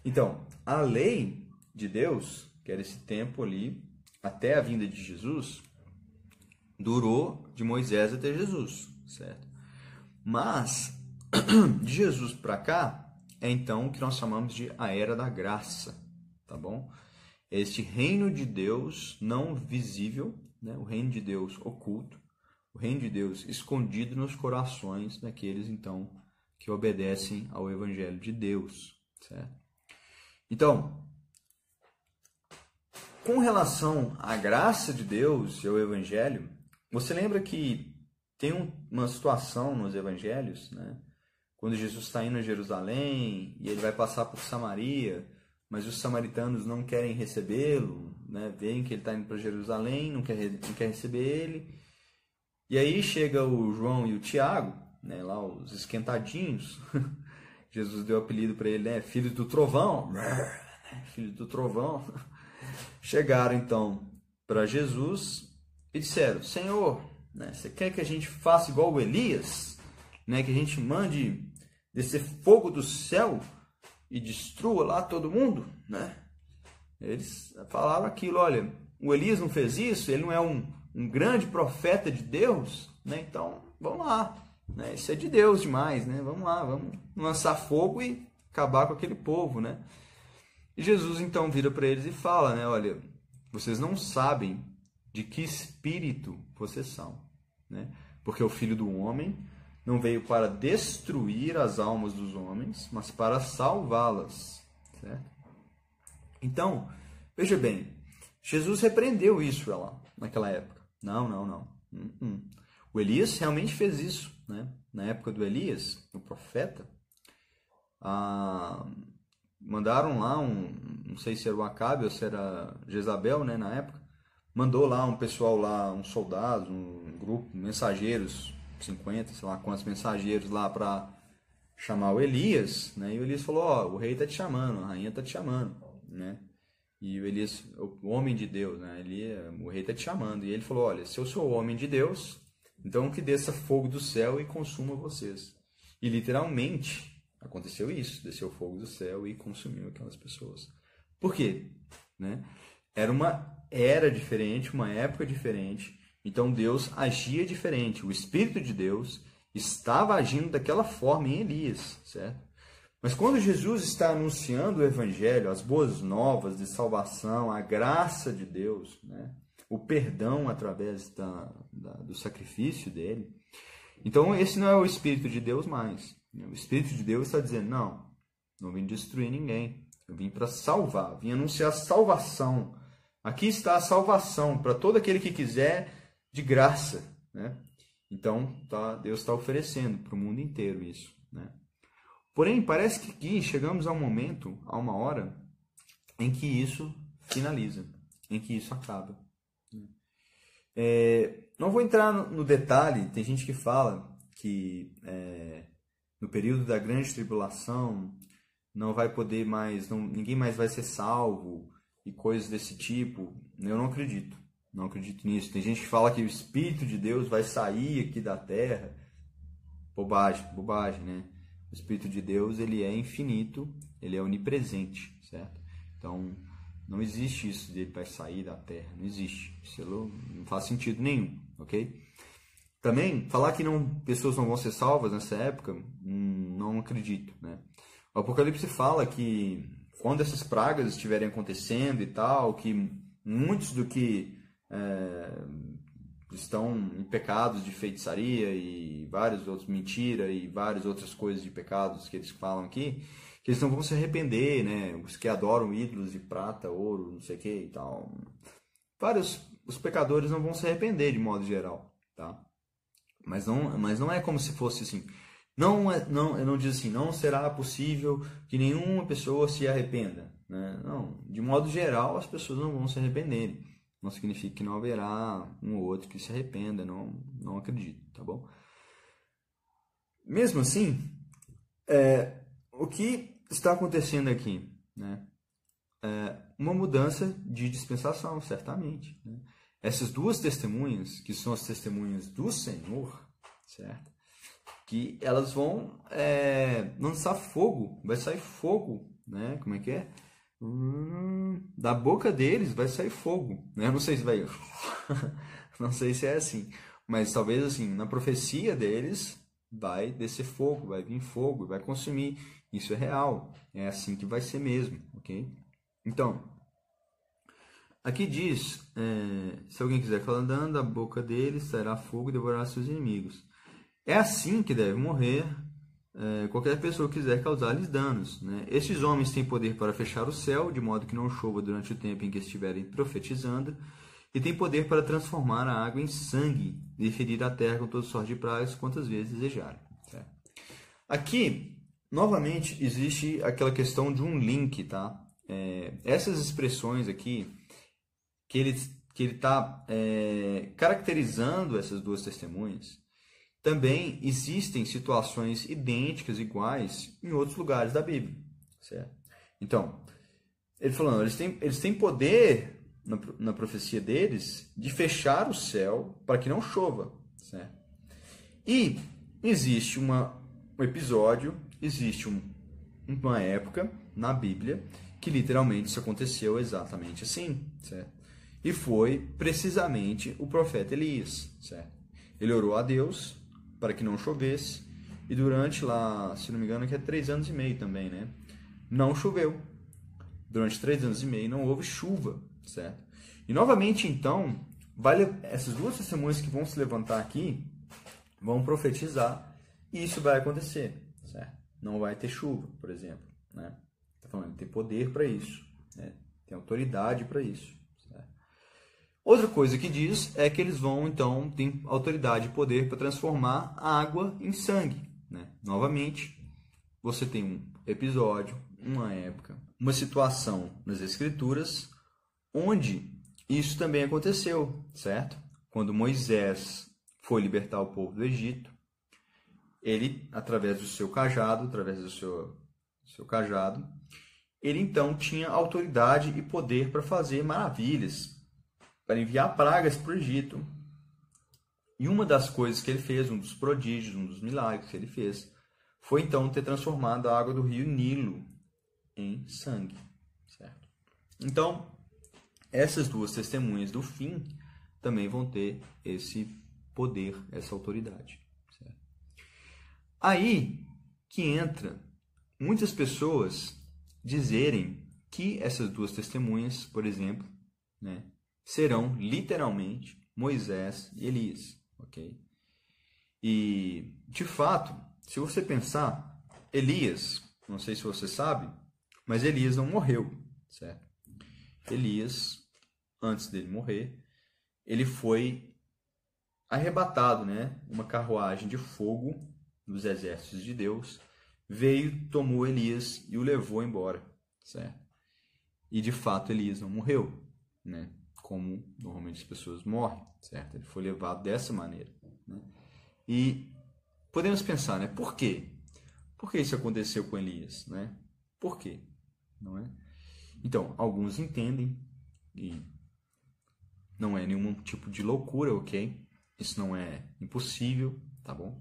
Então, a lei de Deus, que era esse tempo ali, até a vinda de Jesus, durou de Moisés até Jesus, certo? Mas de Jesus para cá é então o que nós chamamos de a era da graça, tá bom? Este reino de Deus não visível, né? o reino de Deus oculto, o reino de Deus escondido nos corações daqueles então que obedecem ao evangelho de Deus, certo? Então, com relação à graça de Deus e ao evangelho, você lembra que tem uma situação nos evangelhos, né? Quando Jesus está indo a Jerusalém e ele vai passar por Samaria, mas os samaritanos não querem recebê-lo, né? Veem que ele está indo para Jerusalém, não quer, não quer receber ele. E aí chega o João e o Tiago, né? Lá os esquentadinhos. Jesus deu apelido para ele, né? Filho do trovão. Filho do trovão. Chegaram então para Jesus e disseram: Senhor, né, você quer que a gente faça igual o Elias? Né, que a gente mande descer fogo do céu e destrua lá todo mundo? Né? Eles falaram aquilo: olha, o Elias não fez isso, ele não é um, um grande profeta de Deus, né? então vamos lá. Né? Isso é de Deus demais, né? Vamos lá, vamos lançar fogo e acabar com aquele povo, né? E Jesus então vira para eles e fala, né? Olha, vocês não sabem de que espírito vocês são, né? Porque o Filho do Homem não veio para destruir as almas dos homens, mas para salvá-las, certo? Então, veja bem, Jesus repreendeu isso lá naquela época. Não, não, não. Uh -uh. O Elias realmente fez isso, né? Na época do Elias, o profeta, a mandaram lá um, não sei se era o Acabe ou se era Jezabel, né, na época, mandou lá um pessoal lá, uns soldados, um grupo, mensageiros, 50, sei lá quantos mensageiros lá para chamar o Elias, né? E o Elias falou: "Ó, oh, o rei tá te chamando, a rainha tá te chamando", né? E o Elias, o homem de Deus, né? Ele, o rei tá te chamando. E ele falou: "Olha, se eu sou homem de Deus, então que desça fogo do céu e consuma vocês". E literalmente Aconteceu isso, desceu fogo do céu e consumiu aquelas pessoas. Por quê? Né? Era uma era diferente, uma época diferente, então Deus agia diferente. O Espírito de Deus estava agindo daquela forma em Elias, certo? Mas quando Jesus está anunciando o Evangelho, as boas novas de salvação, a graça de Deus, né? O perdão através da, da, do sacrifício dele, então esse não é o Espírito de Deus mais. O Espírito de Deus está dizendo: não, não vim destruir ninguém. Eu vim para salvar, vim anunciar salvação. Aqui está a salvação para todo aquele que quiser, de graça. Né? Então, tá, Deus está oferecendo para o mundo inteiro isso. Né? Porém, parece que aqui chegamos a um momento, a uma hora, em que isso finaliza, em que isso acaba. É, não vou entrar no, detalhe, tem gente que fala que é, no período da grande tribulação não vai poder mais, não, ninguém mais vai ser salvo e coisas desse tipo. Eu não acredito. Não acredito nisso. Tem gente que fala que o Espírito de Deus vai sair aqui da terra. Bobagem, bobagem, né? O Espírito de Deus, ele é infinito, ele é onipresente, certo? Então, não existe isso de ele vai sair da terra, não existe. Isso não faz sentido nenhum, ok? Também, falar que não, pessoas não vão ser salvas nessa época, hum, não acredito. Né? O Apocalipse fala que quando essas pragas estiverem acontecendo e tal, que muitos do que é, estão em pecados de feitiçaria e vários outros mentira e várias outras coisas de pecados que eles falam aqui, que eles não vão se arrepender, né? Os que adoram ídolos de prata, ouro, não sei o que e tal. Vários, os pecadores não vão se arrepender de modo geral, tá? Mas não, mas não é como se fosse assim. Não, é, não, não diz assim, não será possível que nenhuma pessoa se arrependa. Né? Não, de modo geral, as pessoas não vão se arrepender. Não significa que não haverá um ou outro que se arrependa, não, não acredito, tá bom? Mesmo assim, é, o que está acontecendo aqui? Né? É uma mudança de dispensação, certamente. Né? Essas duas testemunhas, que são as testemunhas do Senhor, certo? Que elas vão é, lançar fogo, vai sair fogo, né? Como é que é? Hum, da boca deles vai sair fogo. Né? Não sei se vai. não sei se é assim. Mas talvez assim, na profecia deles vai descer fogo, vai vir fogo, vai consumir. Isso é real. É assim que vai ser mesmo, ok? Então, aqui diz: é, se alguém quiser falar andando, da boca deles sairá fogo e devorará seus inimigos. É assim que deve morrer é, qualquer pessoa quiser causar-lhes danos. Né? Estes homens têm poder para fechar o céu, de modo que não chova durante o tempo em que estiverem profetizando, e têm poder para transformar a água em sangue e ferir a terra com toda sorte de pragas quantas vezes desejarem. Aqui, novamente, existe aquela questão de um link, tá? É, essas expressões aqui, que ele que ele está é, caracterizando essas duas testemunhas, também existem situações idênticas, iguais, em outros lugares da Bíblia. Certo? Então, ele falando, eles têm, eles têm poder na, na profecia deles de fechar o céu para que não chova. Certo? E existe uma, um episódio, existe um, uma época na Bíblia que literalmente isso aconteceu exatamente assim. Certo? E foi precisamente o profeta Elias. Certo? Ele orou a Deus para que não chovesse. E durante lá, se não me engano, que é três anos e meio também, né? Não choveu. Durante três anos e meio não houve chuva, certo? E novamente, então, vale essas duas testemunhas que vão se levantar aqui vão profetizar e isso vai acontecer? Não vai ter chuva, por exemplo, né? Tá falando, tem poder para isso, né? Tem autoridade para isso. Outra coisa que diz é que eles vão, então, ter autoridade e poder para transformar a água em sangue. Né? Novamente, você tem um episódio, uma época, uma situação nas Escrituras onde isso também aconteceu, certo? Quando Moisés foi libertar o povo do Egito, ele, através do seu cajado, através do seu, seu cajado, ele então tinha autoridade e poder para fazer maravilhas, para enviar pragas para o Egito. E uma das coisas que ele fez, um dos prodígios, um dos milagres que ele fez, foi então ter transformado a água do rio Nilo em sangue. Certo? Então, essas duas testemunhas do fim também vão ter esse poder, essa autoridade. Aí que entra muitas pessoas dizerem que essas duas testemunhas, por exemplo, né, serão literalmente Moisés e Elias, ok? E de fato, se você pensar, Elias, não sei se você sabe, mas Elias não morreu, certo? Elias, antes dele morrer, ele foi arrebatado, né? Uma carruagem de fogo dos exércitos de Deus veio, tomou Elias e o levou embora, certo? E de fato Elias não morreu, né? como normalmente as pessoas morrem, certo? Ele foi levado dessa maneira. Né? E podemos pensar, né? Por quê? Por que isso aconteceu com Elias, né? Por quê? Não é? Então, alguns entendem e não é nenhum tipo de loucura, ok? Isso não é impossível, tá bom?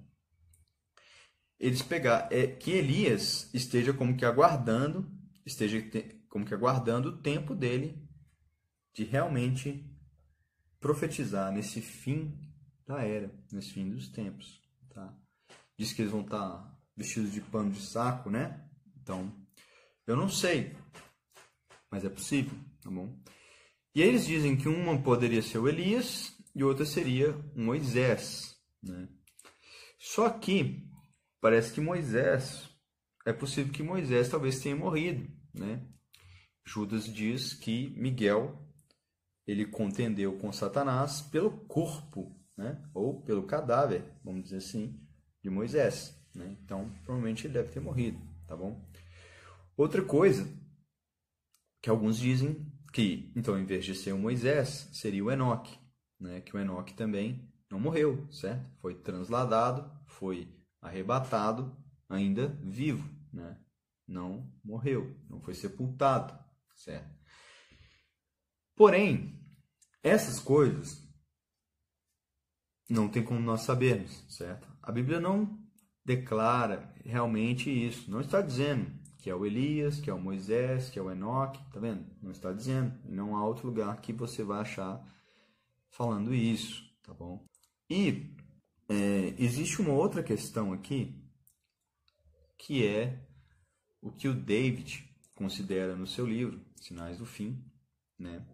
Eles pegar é que Elias esteja como que aguardando, esteja como que aguardando o tempo dele de realmente profetizar nesse fim da era, nesse fim dos tempos. Tá? Diz que eles vão estar vestidos de pano de saco, né? Então, eu não sei, mas é possível, tá bom? E aí eles dizem que uma poderia ser o Elias e outra seria o Moisés, né? Só que parece que Moisés é possível que Moisés talvez tenha morrido, né? Judas diz que Miguel ele contendeu com Satanás pelo corpo, né? Ou pelo cadáver, vamos dizer assim, de Moisés, né? Então, provavelmente ele deve ter morrido, tá bom? Outra coisa que alguns dizem que, então, em vez de ser o Moisés, seria o Enoque, né? Que o Enoque também não morreu, certo? Foi transladado, foi arrebatado, ainda vivo, né? Não morreu, não foi sepultado, certo? Porém, essas coisas não tem como nós sabermos, certo? A Bíblia não declara realmente isso. Não está dizendo que é o Elias, que é o Moisés, que é o Enoque, tá vendo? Não está dizendo. Não há outro lugar que você vai achar falando isso, tá bom? E é, existe uma outra questão aqui, que é o que o David considera no seu livro, Sinais do Fim, né?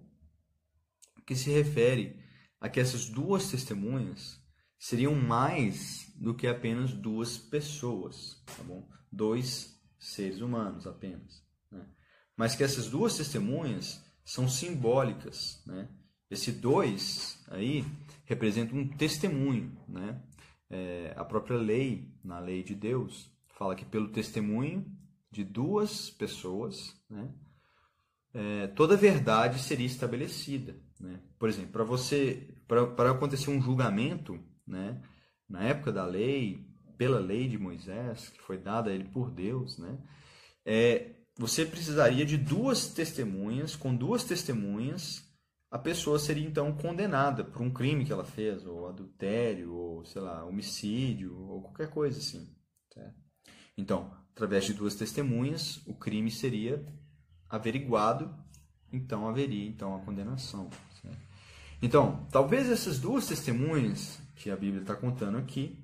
que se refere a que essas duas testemunhas seriam mais do que apenas duas pessoas, tá bom? Dois seres humanos apenas, né? Mas que essas duas testemunhas são simbólicas, né? Esse dois aí representa um testemunho, né? É, a própria lei, na lei de Deus, fala que pelo testemunho de duas pessoas, né? É, toda verdade seria estabelecida. Né? Por exemplo, para você, para acontecer um julgamento, né? na época da lei, pela lei de Moisés, que foi dada a ele por Deus, né? É, você precisaria de duas testemunhas, com duas testemunhas, a pessoa seria então condenada por um crime que ela fez, ou adultério, ou sei lá, homicídio, ou qualquer coisa assim. Certo? Então, através de duas testemunhas, o crime seria averiguado, então haveria então a condenação. Então, talvez essas duas testemunhas que a Bíblia está contando aqui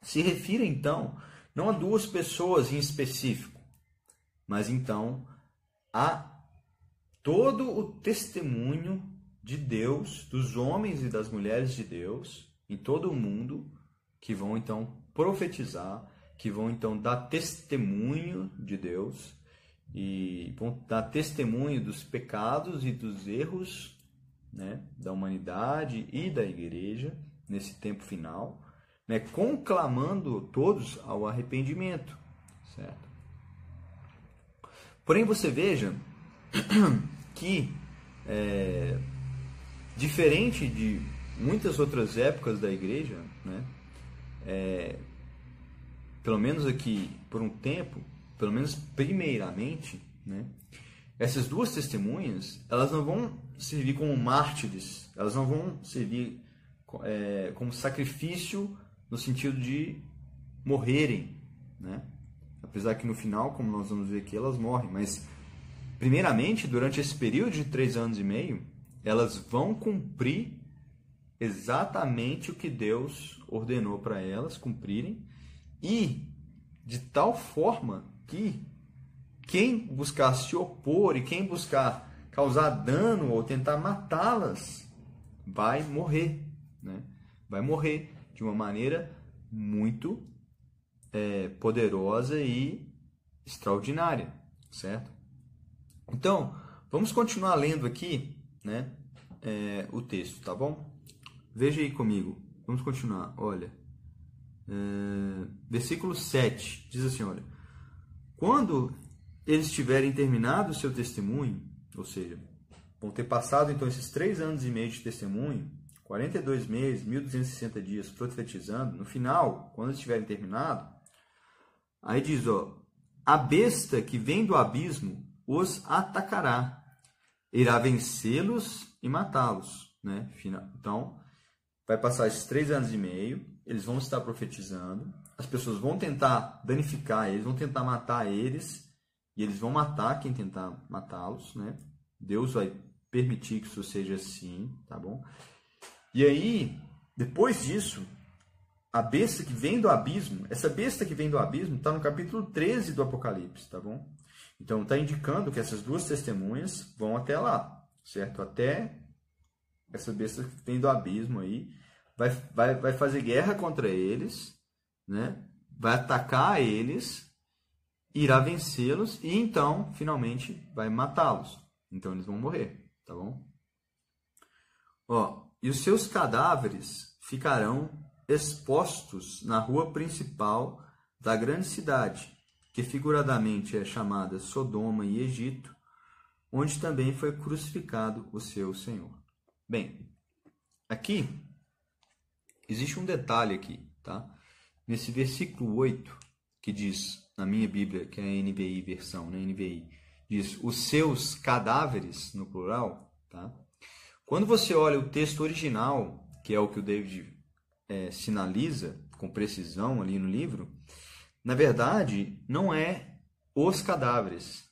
se refira então não a duas pessoas em específico, mas então a todo o testemunho de Deus, dos homens e das mulheres de Deus em todo o mundo, que vão então profetizar, que vão então dar testemunho de Deus e vão dar testemunho dos pecados e dos erros né, da humanidade e da igreja nesse tempo final, né, conclamando todos ao arrependimento, certo? Porém, você veja que, é, diferente de muitas outras épocas da igreja, né, é, pelo menos aqui por um tempo, pelo menos primeiramente, né, essas duas testemunhas, elas não vão servir como mártires, elas não vão servir é, como sacrifício no sentido de morrerem, né? Apesar que no final, como nós vamos ver aqui, elas morrem, mas primeiramente, durante esse período de três anos e meio, elas vão cumprir exatamente o que Deus ordenou para elas cumprirem e de tal forma que quem buscar se opor e quem buscar causar dano ou tentar matá-las vai morrer, né? Vai morrer de uma maneira muito é, poderosa e extraordinária, certo? Então, vamos continuar lendo aqui, né, é, o texto, tá bom? Veja aí comigo. Vamos continuar. Olha, é, versículo 7 diz assim: olha, quando eles tiverem terminado o seu testemunho, ou seja, vão ter passado então esses três anos e meio de testemunho, 42 meses, 1260 dias profetizando, no final, quando eles tiverem terminado, aí diz, ó, a besta que vem do abismo os atacará, irá vencê-los e matá-los, né? Então, vai passar esses três anos e meio, eles vão estar profetizando, as pessoas vão tentar danificar eles, vão tentar matar eles, e eles vão matar quem tentar matá-los, né? Deus vai permitir que isso seja assim, tá bom? E aí, depois disso, a besta que vem do abismo, essa besta que vem do abismo está no capítulo 13 do Apocalipse, tá bom? Então está indicando que essas duas testemunhas vão até lá, certo? Até essa besta que vem do abismo aí, vai, vai, vai fazer guerra contra eles, né? vai atacar eles irá vencê-los e então, finalmente, vai matá-los. Então eles vão morrer, tá bom? Ó, e os seus cadáveres ficarão expostos na rua principal da grande cidade, que figuradamente é chamada Sodoma e Egito, onde também foi crucificado o seu Senhor. Bem, aqui existe um detalhe aqui, tá? Nesse versículo 8, que diz na minha Bíblia, que é a NVI versão, né, NVI, diz os seus cadáveres no plural, tá? Quando você olha o texto original, que é o que o David é, sinaliza com precisão ali no livro, na verdade não é os cadáveres,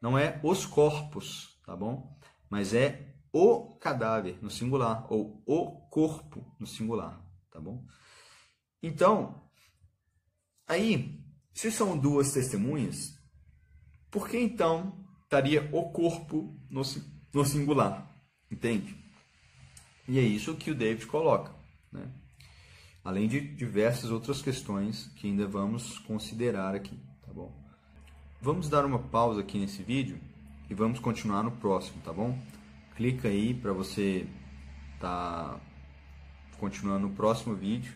não é os corpos, tá bom? Mas é o cadáver no singular ou o corpo no singular, tá bom? Então, aí, se são duas testemunhas, por que então estaria o corpo no, no singular? Entende? E é isso que o David coloca, né? Além de diversas outras questões que ainda vamos considerar aqui, tá bom? Vamos dar uma pausa aqui nesse vídeo e vamos continuar no próximo, tá bom? Clica aí para você tá continuando no próximo vídeo,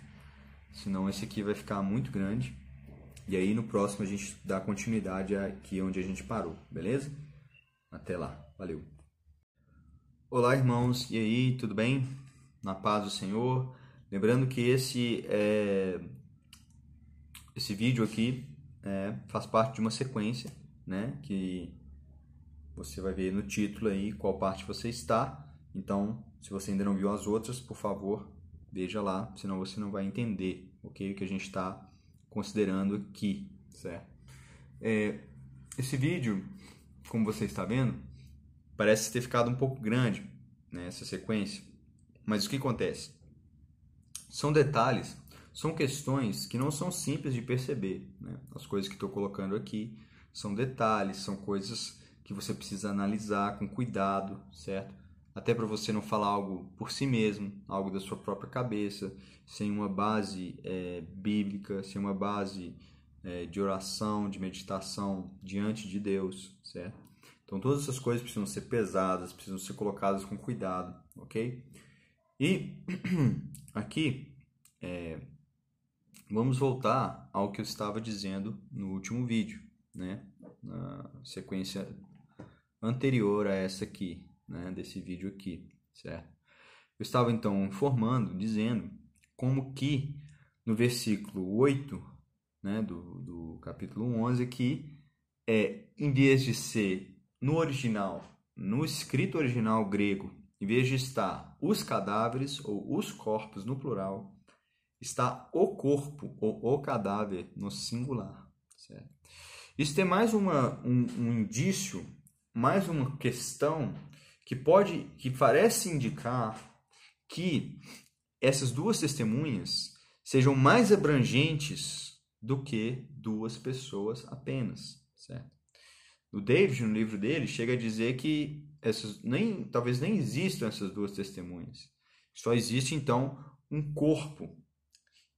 senão esse aqui vai ficar muito grande. E aí no próximo a gente dá continuidade aqui onde a gente parou, beleza? Até lá, valeu! Olá, irmãos, e aí, tudo bem? Na paz do Senhor. Lembrando que esse é, esse vídeo aqui é, faz parte de uma sequência, né? Que você vai ver no título aí qual parte você está. Então, se você ainda não viu as outras, por favor, veja lá, senão você não vai entender okay, o que a gente está considerando aqui, certo? É, esse vídeo, como você está vendo, parece ter ficado um pouco grande né, sequência. Mas o que acontece? São detalhes, são questões que não são simples de perceber. Né? As coisas que estou colocando aqui são detalhes, são coisas que você precisa analisar com cuidado, certo? Até para você não falar algo por si mesmo, algo da sua própria cabeça, sem uma base é, bíblica, sem uma base é, de oração, de meditação diante de Deus, certo? Então todas essas coisas precisam ser pesadas, precisam ser colocadas com cuidado, ok? E aqui é, vamos voltar ao que eu estava dizendo no último vídeo, né? Na sequência anterior a essa aqui, né? Desse vídeo aqui, certo? Eu estava então informando, dizendo como que no versículo 8, né, do, do capítulo 11 aqui, é, em vez de ser no original, no escrito original grego, em vez de estar os cadáveres ou os corpos no plural, está o corpo ou o cadáver no singular. Certo? Isso tem mais uma, um, um indício, mais uma questão que pode, que parece indicar que essas duas testemunhas sejam mais abrangentes do que duas pessoas apenas, certo? O David, no livro dele, chega a dizer que essas, nem, talvez nem existam essas duas testemunhas. Só existe, então, um corpo,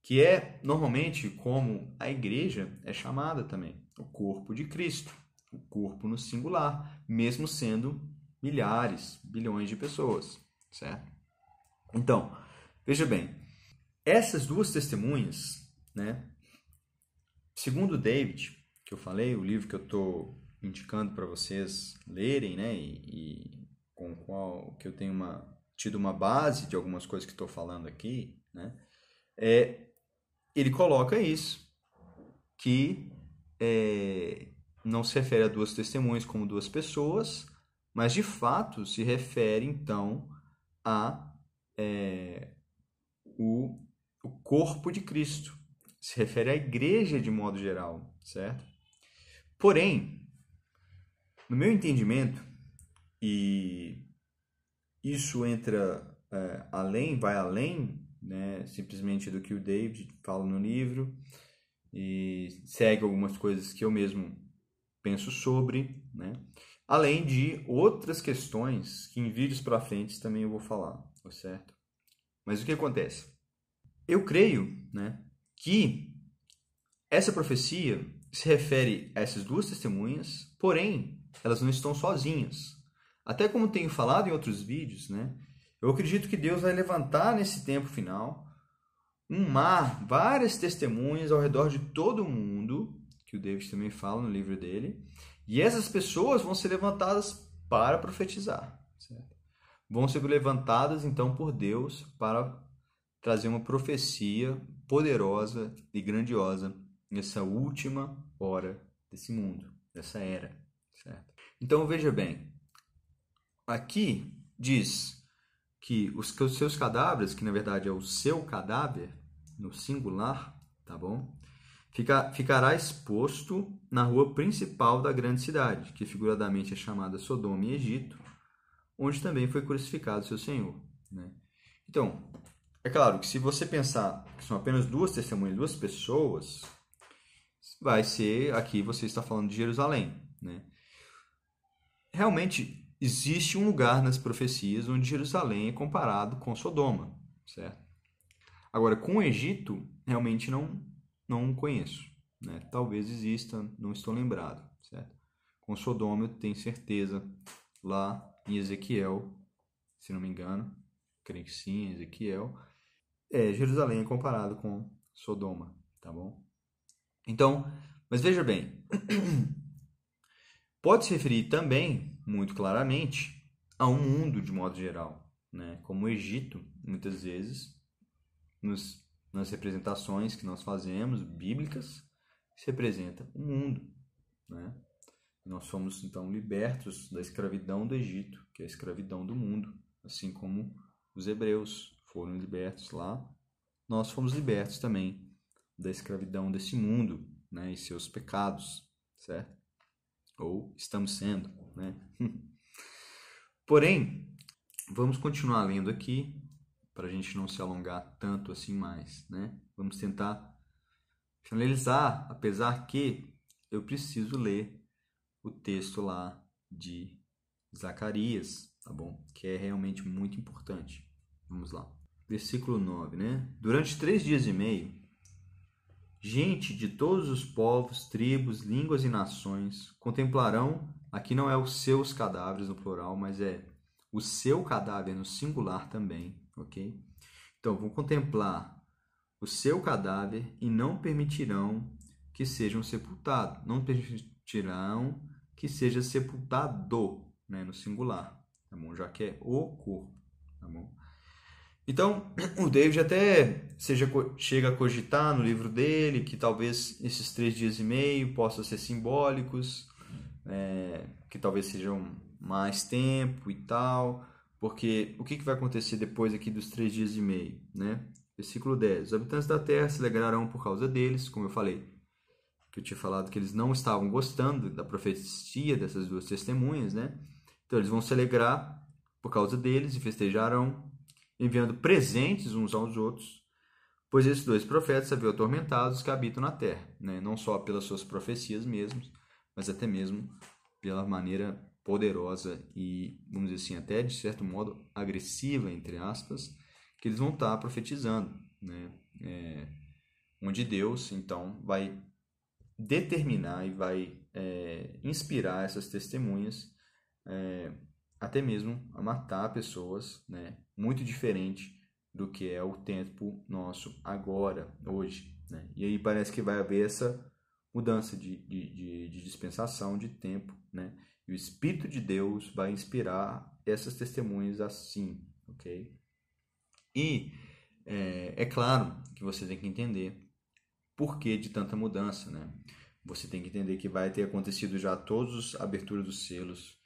que é normalmente como a igreja é chamada também, o corpo de Cristo, o corpo no singular, mesmo sendo milhares, bilhões de pessoas, certo? Então, veja bem, essas duas testemunhas, né, segundo David, que eu falei, o livro que eu estou indicando para vocês lerem, né? E, e, com qual que eu tenho uma, tido uma base de algumas coisas que estou falando aqui, né? É, ele coloca isso, que é, não se refere a duas testemunhas como duas pessoas, mas de fato se refere então a é, o, o corpo de Cristo, se refere à igreja de modo geral, certo? Porém, no meu entendimento, e isso entra é, além, vai além, né, simplesmente do que o David fala no livro, e segue algumas coisas que eu mesmo penso sobre, né? além de outras questões que em vídeos para frente também eu vou falar, tá certo? Mas o que acontece? Eu creio né, que essa profecia se refere a essas duas testemunhas, porém, elas não estão sozinhas. Até como tenho falado em outros vídeos, né? Eu acredito que Deus vai levantar nesse tempo final um mar, várias testemunhas ao redor de todo o mundo, que o David também fala no livro dele, e essas pessoas vão ser levantadas para profetizar. Certo? Vão ser levantadas então por Deus para trazer uma profecia poderosa e grandiosa nessa última hora desse mundo, dessa era. Certo? Então veja bem, aqui diz que os, seus cadáveres, que na verdade é o seu cadáver, no singular, tá bom? Fica, ficará exposto na rua principal da grande cidade, que figuradamente é chamada Sodoma e Egito, onde também foi crucificado seu Senhor. Né? Então, é claro que se você pensar que são apenas duas testemunhas, duas pessoas, vai ser aqui você está falando de Jerusalém. Né? Realmente existe um lugar nas profecias onde Jerusalém é comparado com Sodoma, certo? Agora, com o Egito, realmente não, não conheço. Né? Talvez exista, não estou lembrado. Certo? Com Sodoma, eu tenho certeza, lá em Ezequiel, se não me engano, creio que sim, Ezequiel, é, Jerusalém é comparado com Sodoma, tá bom? Então, mas veja bem, pode se referir também, muito claramente, a um mundo de modo geral, né? Como o Egito, muitas vezes, nos, nas representações que nós fazemos, bíblicas, se representa o mundo. Né? Nós somos, então, libertos da escravidão do Egito, que é a escravidão do mundo, assim como os hebreus foram libertos lá, nós fomos libertos também da escravidão desse mundo né, e seus pecados, certo? Ou estamos sendo, né? Porém, vamos continuar lendo aqui para a gente não se alongar tanto assim mais, né? Vamos tentar finalizar, apesar que eu preciso ler o texto lá de Zacarias, tá bom? Que é realmente muito importante. Vamos lá. Versículo 9, né? Durante três dias e meio, gente de todos os povos, tribos, línguas e nações contemplarão, aqui não é os seus cadáveres no plural, mas é o seu cadáver no singular também, ok? Então, vão contemplar o seu cadáver e não permitirão que sejam sepultados. Não permitirão que seja sepultado, né, no singular, tá bom? Já que é o corpo, tá bom? Então, o David até seja, chega a cogitar no livro dele que talvez esses três dias e meio possam ser simbólicos, é, que talvez sejam mais tempo e tal, porque o que, que vai acontecer depois aqui dos três dias e meio, né? Versículo 10. Os habitantes da terra se alegrarão por causa deles, como eu falei, que eu tinha falado que eles não estavam gostando da profecia dessas duas testemunhas, né? Então eles vão se alegrar por causa deles e festejarão, enviando presentes uns aos outros, pois esses dois profetas haviam atormentado os que habitam na terra, né? não só pelas suas profecias mesmos, mas até mesmo pela maneira poderosa e, vamos dizer assim, até de certo modo agressiva, entre aspas, que eles vão estar profetizando, né? É, onde Deus, então, vai determinar e vai é, inspirar essas testemunhas é, até mesmo a matar pessoas, né? Muito diferente do que é o tempo nosso agora, hoje, né? E aí parece que vai haver essa mudança de, de, de, dispensação de tempo, né? E o Espírito de Deus vai inspirar essas testemunhas assim, ok? E é, é claro que você tem que entender por que de tanta mudança, né? Você tem que entender que vai ter acontecido já todos a abertura dos selos,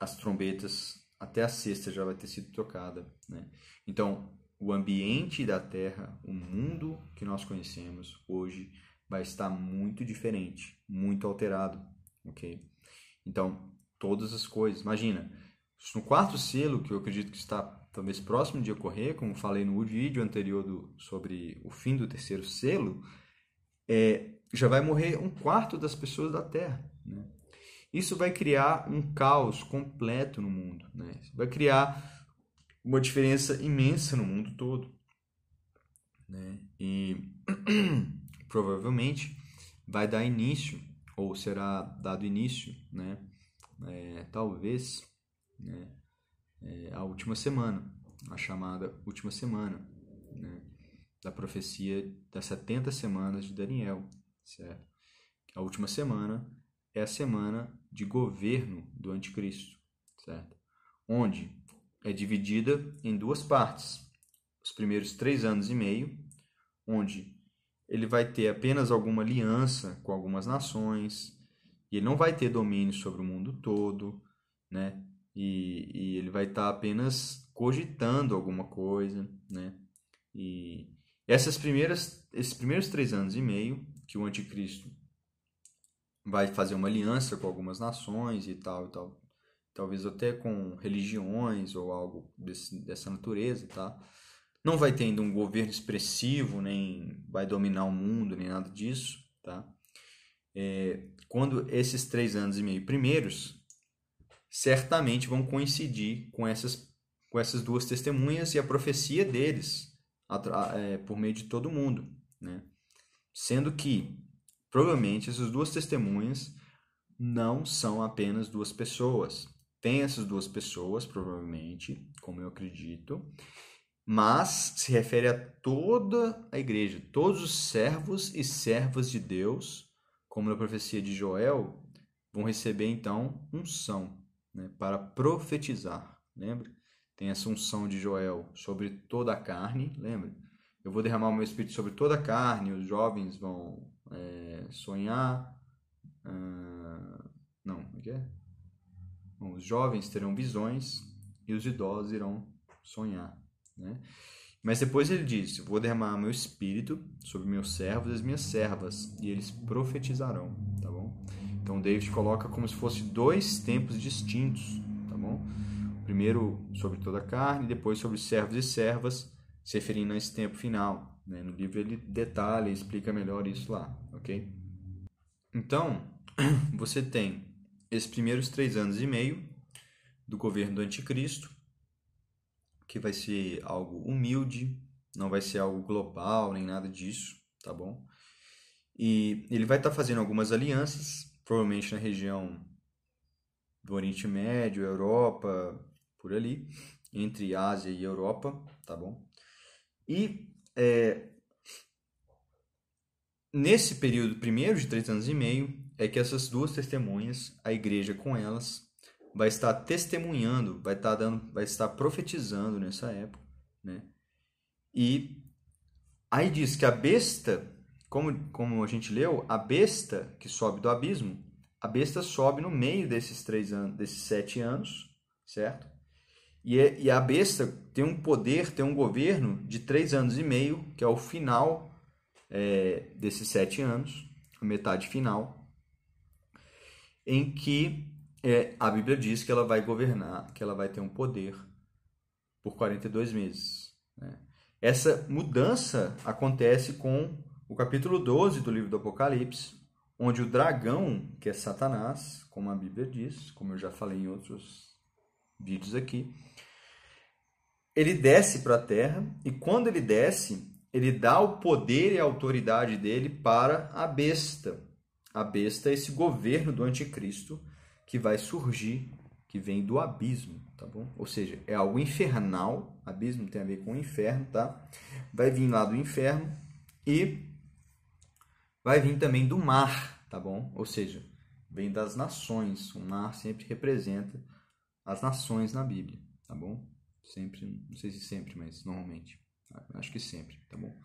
as trombetas, até a sexta já vai ter sido tocada, né? Então, o ambiente da Terra, o mundo que nós conhecemos hoje vai estar muito diferente, muito alterado, ok? Então, todas as coisas. Imagina, no quarto selo, que eu acredito que está talvez próximo de ocorrer, como falei no vídeo anterior do, sobre o fim do terceiro selo, é, já vai morrer um quarto das pessoas da Terra. Né? Isso vai criar um caos completo no mundo. Né? Vai criar uma diferença imensa no mundo todo. Né? E provavelmente vai dar início, ou será dado início, né? É, talvez, né? É, a última semana, a chamada última semana, né? Da profecia das 70 semanas de Daniel, certo? A última semana é a semana de governo do anticristo, certo? Onde é dividida em duas partes. Os primeiros três anos e meio, onde ele vai ter apenas alguma aliança com algumas nações, e ele não vai ter domínio sobre o mundo todo, né? E, e ele vai estar apenas cogitando alguma coisa, né? E essas primeiras, esses primeiros três anos e meio que o anticristo vai fazer uma aliança com algumas nações e tal e tal, talvez até com religiões ou algo desse, dessa natureza, tá? Não vai ter ainda um governo expressivo, nem vai dominar o mundo, nem nada disso, tá? É, quando esses três anos e meio primeiros, certamente vão coincidir com essas, com essas duas testemunhas e a profecia deles é, por meio de todo mundo, né? Sendo que, provavelmente, essas duas testemunhas não são apenas duas pessoas. Tem essas duas pessoas, provavelmente, como eu acredito, mas se refere a toda a igreja, todos os servos e servas de Deus, como na profecia de Joel, vão receber então unção né, para profetizar. Lembra? Tem essa unção de Joel sobre toda a carne, lembra? Eu vou derramar o meu espírito sobre toda a carne, os jovens vão é, sonhar. Uh, não, o que é? Bom, os jovens terão visões e os idosos irão sonhar. Né? Mas depois ele diz: Vou derramar meu espírito sobre meus servos e as minhas servas, e eles profetizarão. Tá bom? Então David coloca como se fosse dois tempos distintos. Tá bom? Primeiro sobre toda a carne, depois sobre servos e servas, se referindo a esse tempo final. Né? No livro ele detalha e explica melhor isso lá. Ok? Então, você tem esses primeiros três anos e meio do governo do anticristo que vai ser algo humilde, não vai ser algo global nem nada disso, tá bom? E ele vai estar tá fazendo algumas alianças, provavelmente na região do Oriente Médio, Europa, por ali, entre Ásia e Europa, tá bom? E é, nesse período primeiro de três anos e meio é que essas duas testemunhas, a igreja com elas, vai estar testemunhando, vai estar dando, vai estar profetizando nessa época, né? E aí diz que a besta, como, como a gente leu, a besta que sobe do abismo, a besta sobe no meio desses três anos, desses sete anos, certo? E, é, e a besta tem um poder, tem um governo de três anos e meio, que é o final é, desses sete anos, a metade final, em que é, a Bíblia diz que ela vai governar, que ela vai ter um poder por 42 meses. Né? Essa mudança acontece com o capítulo 12 do livro do Apocalipse, onde o dragão, que é Satanás, como a Bíblia diz, como eu já falei em outros vídeos aqui, ele desce para a terra e quando ele desce, ele dá o poder e a autoridade dele para a besta. A besta é esse governo do anticristo que vai surgir, que vem do abismo, tá bom? Ou seja, é algo infernal, abismo tem a ver com o inferno, tá? Vai vir lá do inferno e vai vir também do mar, tá bom? Ou seja, vem das nações. O mar sempre representa as nações na Bíblia, tá bom? Sempre, não sei se sempre, mas normalmente. Acho que sempre, tá bom?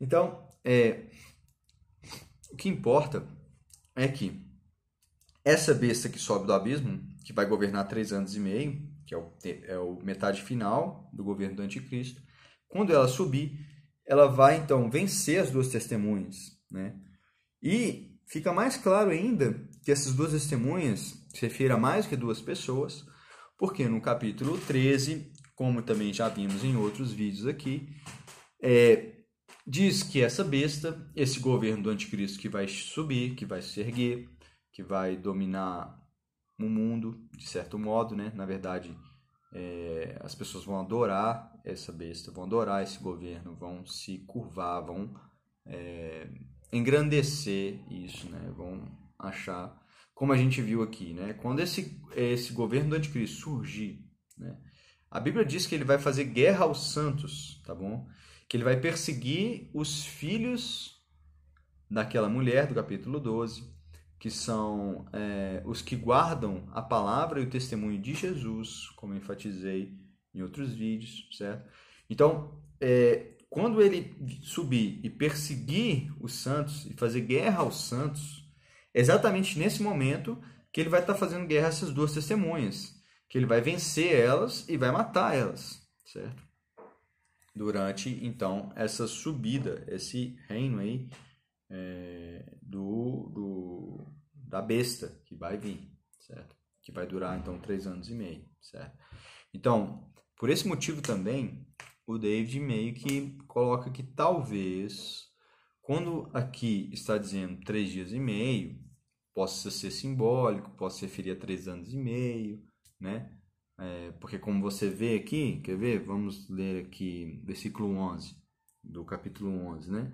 Então, é, o que importa é que essa besta que sobe do abismo, que vai governar três anos e meio, que é o, é o metade final do governo do anticristo, quando ela subir, ela vai então vencer as duas testemunhas, né? E fica mais claro ainda que essas duas testemunhas se referem a mais que duas pessoas, porque no capítulo 13, como também já vimos em outros vídeos aqui, é, diz que essa besta, esse governo do anticristo que vai subir, que vai se erguer, que vai dominar o mundo, de certo modo, né? Na verdade, é, as pessoas vão adorar essa besta, vão adorar esse governo, vão se curvar, vão é, engrandecer isso, né? Vão achar, como a gente viu aqui, né? Quando esse, esse governo do anticristo surgir, né? A Bíblia diz que ele vai fazer guerra aos santos, tá bom? Que ele vai perseguir os filhos daquela mulher, do capítulo 12, que são é, os que guardam a palavra e o testemunho de Jesus, como enfatizei em outros vídeos, certo? Então, é, quando ele subir e perseguir os santos e fazer guerra aos santos, exatamente nesse momento que ele vai estar fazendo guerra a essas duas testemunhas, que ele vai vencer elas e vai matar elas, certo? Durante então essa subida, esse reino aí é, do, do da besta que vai vir, certo? Que vai durar então três anos e meio, certo? Então, por esse motivo também o David meio que coloca que talvez, quando aqui está dizendo três dias e meio, possa ser simbólico, possa se referir a três anos e meio, né? É, porque como você vê aqui, quer ver? Vamos ler aqui versículo 11, do capítulo 11, né?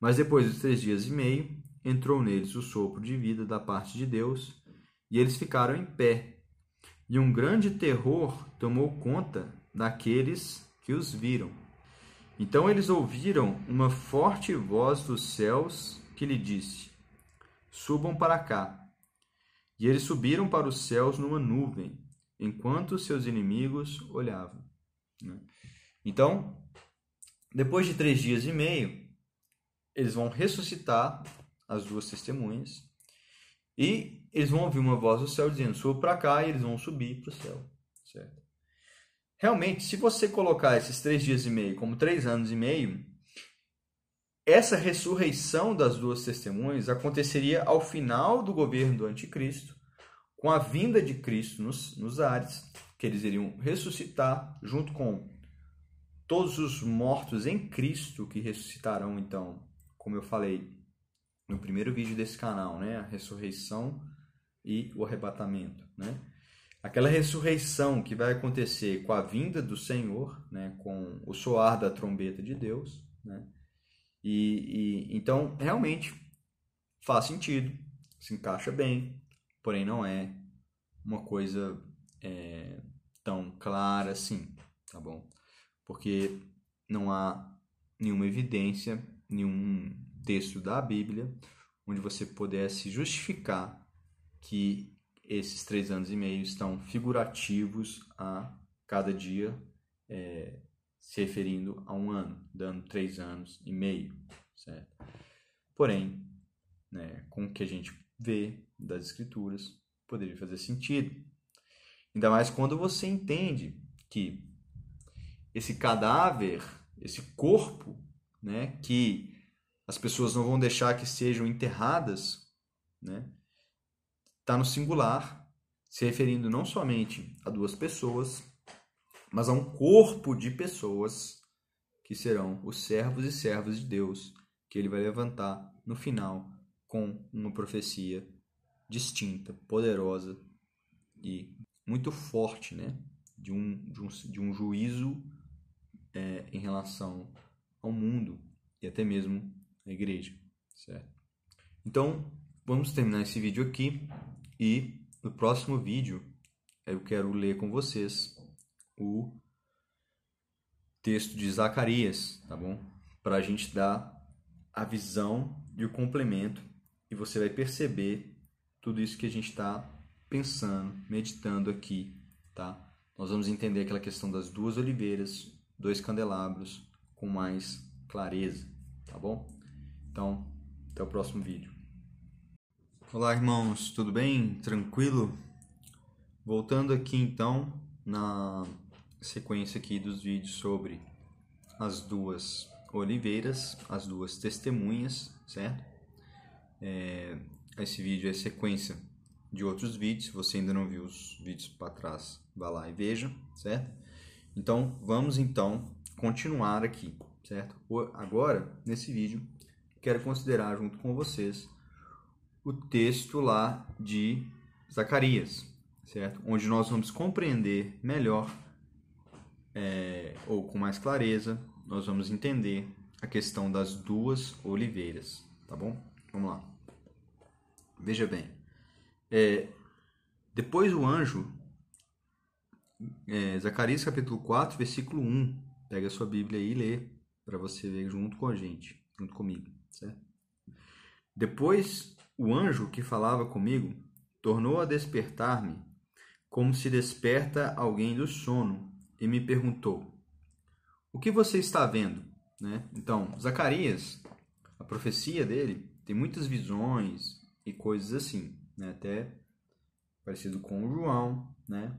Mas depois dos três dias e meio, entrou neles o sopro de vida da parte de Deus, e eles ficaram em pé. E um grande terror tomou conta daqueles que os viram. Então eles ouviram uma forte voz dos céus que lhe disse: Subam para cá. E eles subiram para os céus numa nuvem, enquanto seus inimigos olhavam. Né? Então, depois de três dias e meio, eles vão ressuscitar as duas testemunhas e eles vão ouvir uma voz do céu dizendo: Suba para cá, e eles vão subir para o céu. Certo? Realmente, se você colocar esses três dias e meio como três anos e meio, essa ressurreição das duas testemunhas aconteceria ao final do governo do anticristo, com a vinda de Cristo nos, nos ares, que eles iriam ressuscitar junto com todos os mortos em Cristo que ressuscitarão, então, como eu falei no primeiro vídeo desse canal, né? A ressurreição e o arrebatamento, né? Aquela ressurreição que vai acontecer com a vinda do Senhor, né, com o soar da trombeta de Deus, né? E, e então realmente faz sentido, se encaixa bem, porém não é uma coisa é, tão clara assim, tá bom? Porque não há nenhuma evidência, nenhum texto da Bíblia onde você pudesse justificar que esses três anos e meio estão figurativos a cada dia é, se referindo a um ano, dando três anos e meio, certo? Porém, né, com o que a gente vê das escrituras, poderia fazer sentido. Ainda mais quando você entende que esse cadáver, esse corpo, né, que as pessoas não vão deixar que sejam enterradas, né, está no singular, se referindo não somente a duas pessoas, mas a um corpo de pessoas que serão os servos e servas de Deus, que ele vai levantar no final com uma profecia distinta, poderosa e muito forte, né? De um, de um, de um juízo é, em relação ao mundo e até mesmo à igreja, certo? Então, vamos terminar esse vídeo aqui. E no próximo vídeo eu quero ler com vocês o texto de Zacarias, tá bom? Para a gente dar a visão e o complemento e você vai perceber tudo isso que a gente está pensando, meditando aqui, tá? Nós vamos entender aquela questão das duas oliveiras, dois candelabros com mais clareza, tá bom? Então, até o próximo vídeo. Olá, irmãos, tudo bem? Tranquilo? Voltando aqui então na sequência aqui dos vídeos sobre as duas oliveiras, as duas testemunhas, certo? É, esse vídeo é sequência de outros vídeos. Se você ainda não viu os vídeos para trás, vá lá e veja, certo? Então, vamos então continuar aqui, certo? Agora, nesse vídeo, quero considerar junto com vocês o texto lá de Zacarias, certo? Onde nós vamos compreender melhor, é, ou com mais clareza, nós vamos entender a questão das duas oliveiras, tá bom? Vamos lá. Veja bem. É, depois o anjo, é, Zacarias capítulo 4, versículo 1. Pega a sua Bíblia aí e lê para você ver junto com a gente, junto comigo, certo? Depois o anjo que falava comigo tornou a despertar-me como se desperta alguém do sono e me perguntou: O que você está vendo? Né? Então, Zacarias, a profecia dele tem muitas visões e coisas assim, né? até parecido com o João, né?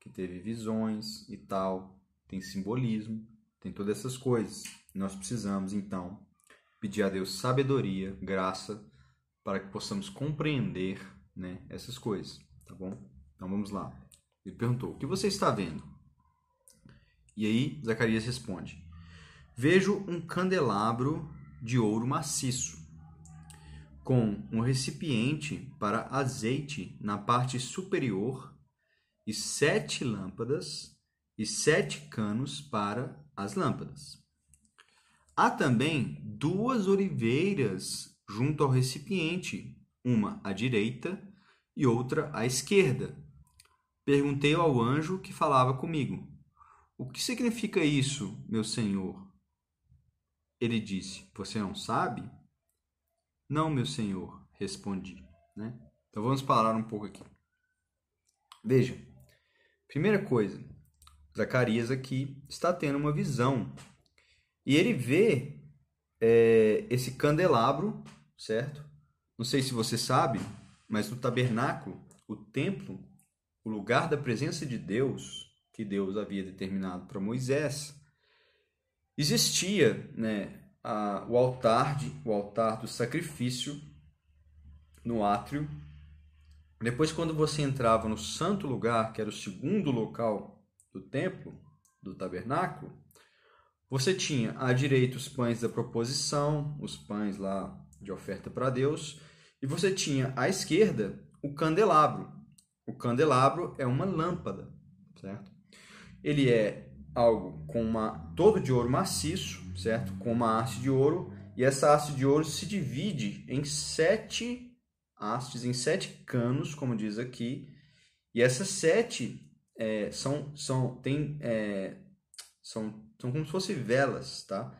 que teve visões e tal, tem simbolismo, tem todas essas coisas. Nós precisamos então pedir a Deus sabedoria, graça, para que possamos compreender né, essas coisas, tá bom? Então vamos lá. Ele perguntou: O que você está vendo? E aí Zacarias responde: Vejo um candelabro de ouro maciço, com um recipiente para azeite na parte superior e sete lâmpadas e sete canos para as lâmpadas. Há também duas oliveiras junto ao recipiente, uma à direita e outra à esquerda. Perguntei ao anjo que falava comigo: O que significa isso, meu senhor? Ele disse: Você não sabe? Não, meu senhor, respondi. Né? Então vamos parar um pouco aqui. Veja, primeira coisa, Zacarias aqui está tendo uma visão e ele vê é, esse candelabro, certo? Não sei se você sabe, mas no tabernáculo, o templo, o lugar da presença de Deus, que Deus havia determinado para Moisés, existia né, a, o altar de, o altar do sacrifício no átrio. Depois, quando você entrava no santo lugar, que era o segundo local do templo, do tabernáculo, você tinha à direita os pães da proposição, os pães lá de oferta para Deus, e você tinha à esquerda o candelabro. O candelabro é uma lâmpada, certo? Ele é algo com uma todo de ouro maciço, certo? Com uma haste de ouro, e essa haste de ouro se divide em sete hastes, em sete canos, como diz aqui, e essas sete é, são são tem é, são são como se fossem velas, tá?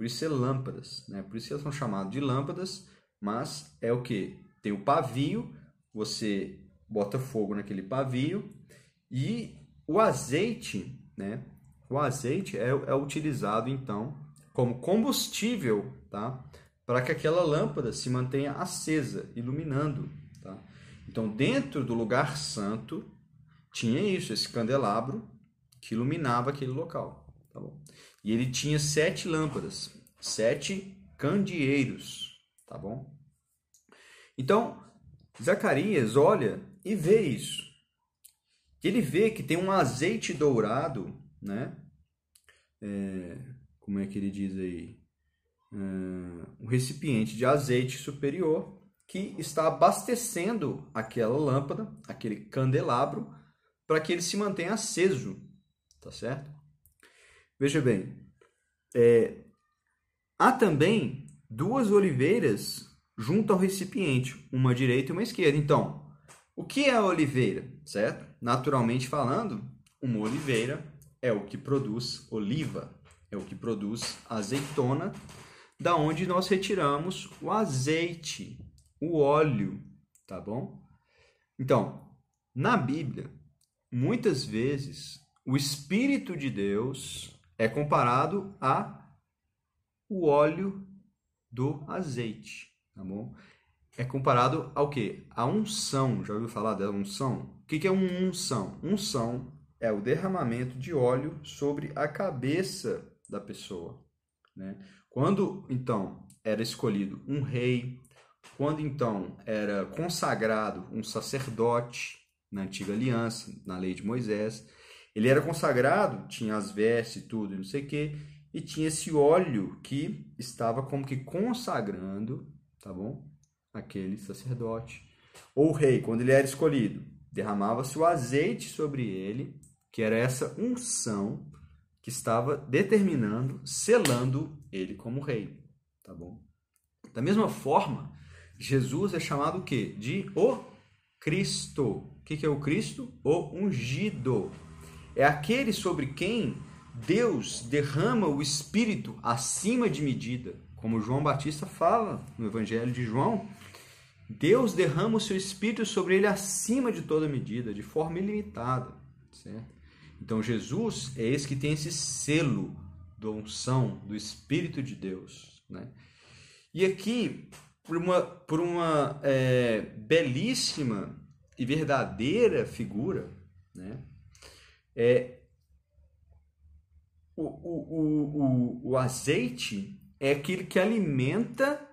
Por isso é lâmpadas, né? Por isso elas são chamadas de lâmpadas mas é o que? Tem o pavio, você bota fogo naquele pavio e o azeite, né? O azeite é, é utilizado então como combustível, tá? Para que aquela lâmpada se mantenha acesa, iluminando, tá? Então, dentro do lugar santo tinha isso, esse candelabro que iluminava aquele local, tá bom? E ele tinha sete lâmpadas, sete candeeiros, tá bom? Então, Zacarias olha e vê isso. Ele vê que tem um azeite dourado, né? É, como é que ele diz aí? É, um recipiente de azeite superior que está abastecendo aquela lâmpada, aquele candelabro, para que ele se mantenha aceso, tá certo? Veja bem, é, há também duas oliveiras junto ao recipiente, uma direita e uma esquerda. Então, o que é a oliveira, certo? Naturalmente falando, uma oliveira é o que produz oliva, é o que produz azeitona, da onde nós retiramos o azeite, o óleo, tá bom? Então, na Bíblia, muitas vezes o espírito de Deus é comparado a o óleo do azeite, tá bom? É comparado ao que? A unção. Já ouviu falar da unção? O que é uma unção? Unção é o derramamento de óleo sobre a cabeça da pessoa. Né? Quando então era escolhido um rei, quando então era consagrado um sacerdote na antiga aliança, na lei de Moisés, ele era consagrado, tinha as vestes e tudo, não sei o quê, e tinha esse óleo que estava como que consagrando, tá bom? Aquele sacerdote. Ou o rei, quando ele era escolhido, derramava-se o azeite sobre ele, que era essa unção que estava determinando, selando ele como rei, tá bom? Da mesma forma, Jesus é chamado o quê? De o Cristo. O que é o Cristo? O ungido. É aquele sobre quem Deus derrama o Espírito acima de medida. Como João Batista fala no Evangelho de João, Deus derrama o seu Espírito sobre ele acima de toda medida, de forma ilimitada. Certo? Então Jesus é esse que tem esse selo da unção do Espírito de Deus. Né? E aqui, por uma, por uma é, belíssima e verdadeira figura, né? É, o, o, o, o azeite é aquele que alimenta,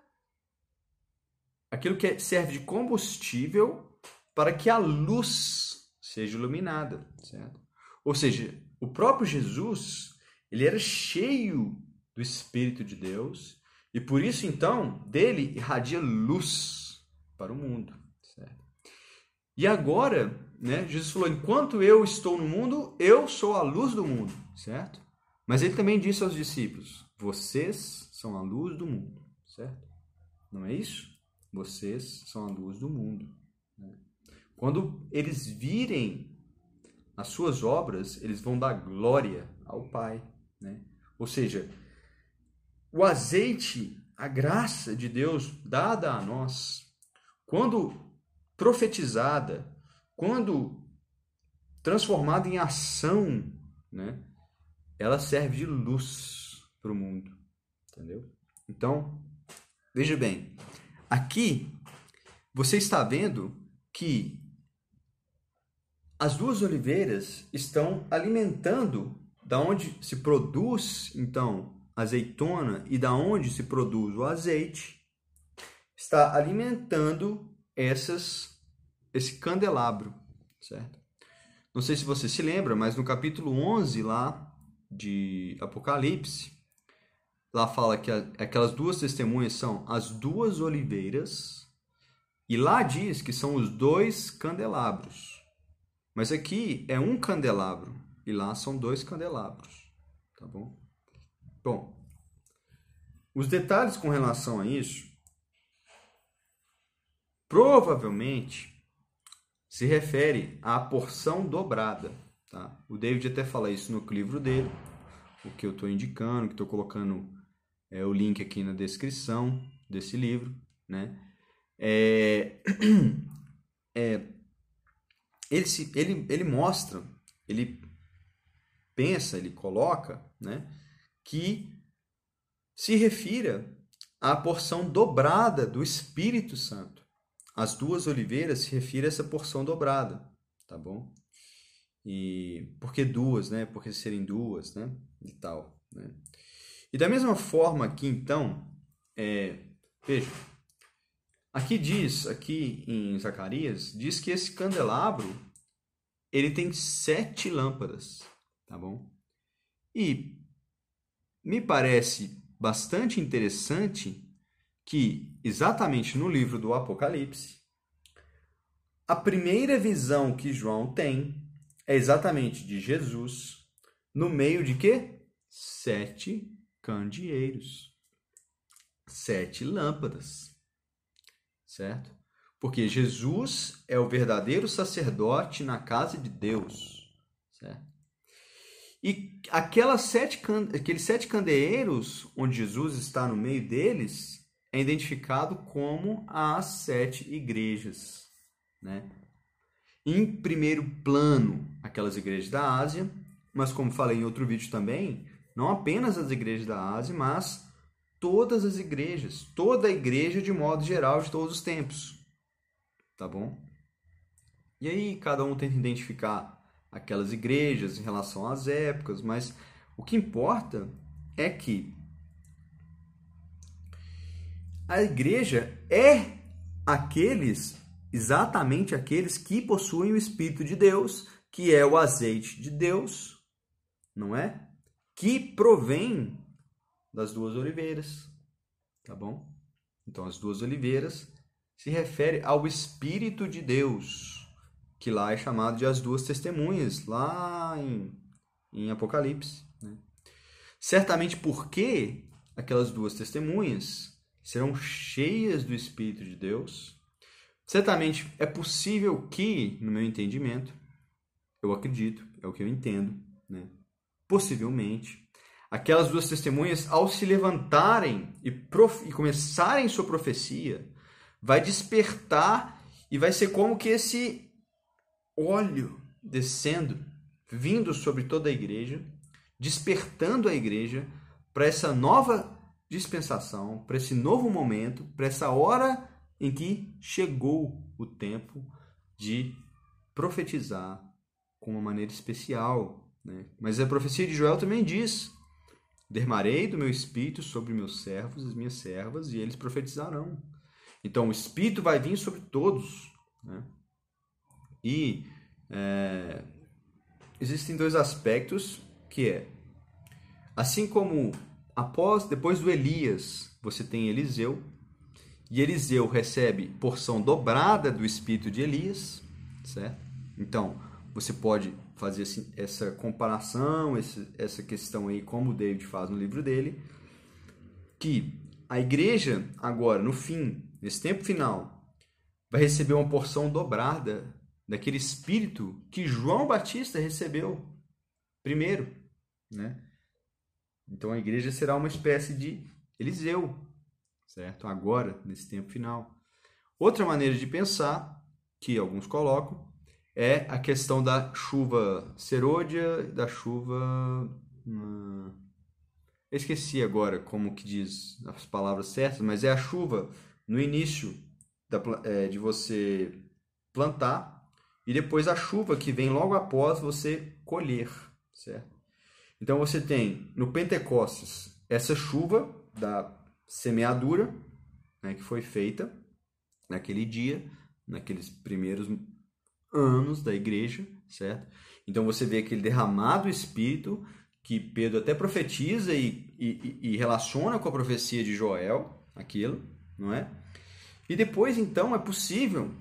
aquilo que serve de combustível para que a luz seja iluminada, certo? Ou seja, o próprio Jesus, ele era cheio do Espírito de Deus e por isso então dele irradia luz para o mundo, certo? E agora, né, Jesus falou: enquanto eu estou no mundo, eu sou a luz do mundo, certo? Mas ele também disse aos discípulos: Vocês são a luz do mundo, certo? Não é isso? Vocês são a luz do mundo. Né? Quando eles virem as suas obras, eles vão dar glória ao Pai. Né? Ou seja, o azeite, a graça de Deus dada a nós, quando profetizada, quando transformada em ação, né? ela serve de luz para o mundo, entendeu? Então, veja bem, aqui você está vendo que as duas oliveiras estão alimentando da onde se produz então azeitona e da onde se produz o azeite, está alimentando essas esse candelabro, certo? Não sei se você se lembra, mas no capítulo 11 lá de Apocalipse, lá fala que aquelas duas testemunhas são as duas oliveiras, e lá diz que são os dois candelabros. Mas aqui é um candelabro, e lá são dois candelabros, tá bom? Bom, os detalhes com relação a isso provavelmente se refere à porção dobrada Tá? O David até fala isso no livro dele, o que eu estou indicando, que estou colocando é, o link aqui na descrição desse livro. Né? É, é, ele, se, ele, ele mostra, ele pensa, ele coloca né, que se refira à porção dobrada do Espírito Santo. As duas oliveiras se referem a essa porção dobrada, tá bom? E por que duas, né? Por que serem duas, né? E tal, né? E da mesma forma aqui, então, é, veja, aqui diz, aqui em Zacarias, diz que esse candelabro, ele tem sete lâmpadas, tá bom? E me parece bastante interessante que, exatamente no livro do Apocalipse, a primeira visão que João tem é exatamente de Jesus no meio de quê? Sete candeeiros. Sete lâmpadas. Certo? Porque Jesus é o verdadeiro sacerdote na casa de Deus. Certo? E aquelas sete, aqueles sete candeeiros, onde Jesus está no meio deles, é identificado como as sete igrejas. Né? em primeiro plano aquelas igrejas da Ásia, mas como falei em outro vídeo também, não apenas as igrejas da Ásia, mas todas as igrejas, toda a igreja de modo geral de todos os tempos. Tá bom? E aí cada um tenta identificar aquelas igrejas em relação às épocas, mas o que importa é que a igreja é aqueles exatamente aqueles que possuem o Espírito de Deus, que é o azeite de Deus, não é? Que provém das duas oliveiras, tá bom? Então, as duas oliveiras se refere ao Espírito de Deus, que lá é chamado de as duas testemunhas, lá em, em Apocalipse. Né? Certamente porque aquelas duas testemunhas serão cheias do Espírito de Deus. Certamente é possível que, no meu entendimento, eu acredito, é o que eu entendo, né? possivelmente, aquelas duas testemunhas, ao se levantarem e, e começarem sua profecia, vai despertar e vai ser como que esse óleo descendo, vindo sobre toda a igreja, despertando a igreja para essa nova dispensação, para esse novo momento, para essa hora em que chegou o tempo de profetizar com uma maneira especial. Né? Mas a profecia de Joel também diz: Dermarei do meu espírito sobre meus servos e as minhas servas, e eles profetizarão. Então o espírito vai vir sobre todos. Né? E é, existem dois aspectos que é assim como após depois do Elias você tem Eliseu e Eliseu recebe porção dobrada do espírito de Elias, certo? Então você pode fazer assim, essa comparação, esse, essa questão aí, como o David faz no livro dele, que a igreja agora, no fim, nesse tempo final, vai receber uma porção dobrada daquele espírito que João Batista recebeu primeiro, né? Então a igreja será uma espécie de Eliseu, certo? Agora, nesse tempo final. Outra maneira de pensar, que alguns colocam, é a questão da chuva serôdia, da chuva. Eu esqueci agora como que diz as palavras certas, mas é a chuva no início da, é, de você plantar e depois a chuva que vem logo após você colher, certo? Então você tem no Pentecostes essa chuva da semeadura né, que foi feita naquele dia, naqueles primeiros anos da igreja, certo? Então você vê aquele derramado Espírito que Pedro até profetiza e, e, e relaciona com a profecia de Joel, aquilo, não é? E depois então é possível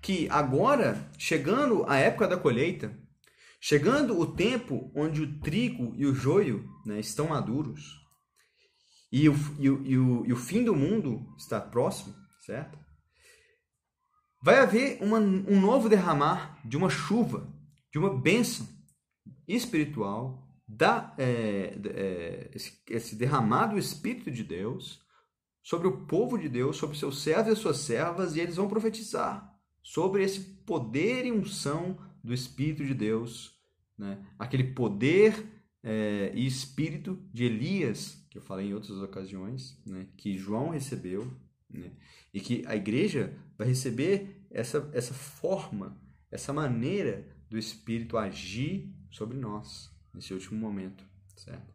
que agora, chegando a época da colheita, chegando o tempo onde o trigo e o joio né, estão maduros, e o, e, o, e, o, e o fim do mundo está próximo, certo? Vai haver uma, um novo derramar de uma chuva, de uma bênção espiritual, da, é, é, esse, esse derramar do Espírito de Deus sobre o povo de Deus, sobre seus servos e suas servas, e eles vão profetizar sobre esse poder e unção do Espírito de Deus, né? aquele poder é, e espírito de Elias, que eu falei em outras ocasiões, né? que João recebeu, né? e que a igreja vai receber essa, essa forma, essa maneira do Espírito agir sobre nós nesse último momento, certo?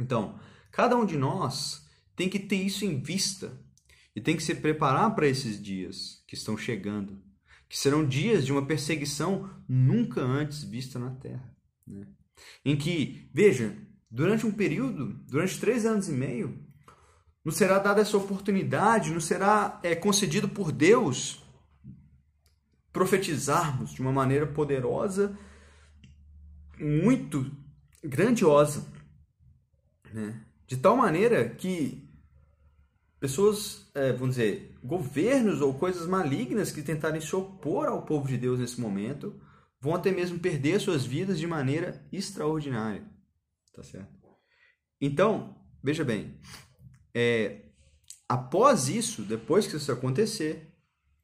Então, cada um de nós tem que ter isso em vista e tem que se preparar para esses dias que estão chegando, que serão dias de uma perseguição nunca antes vista na Terra. Né? Em que, veja, durante um período, durante três anos e meio, nos será dada essa oportunidade, nos será é, concedido por Deus profetizarmos de uma maneira poderosa, muito grandiosa, né? de tal maneira que pessoas, é, vamos dizer, governos ou coisas malignas que tentarem se opor ao povo de Deus nesse momento, vão até mesmo perder suas vidas de maneira extraordinária. Tá certo? Então, veja bem, é, após isso, depois que isso acontecer,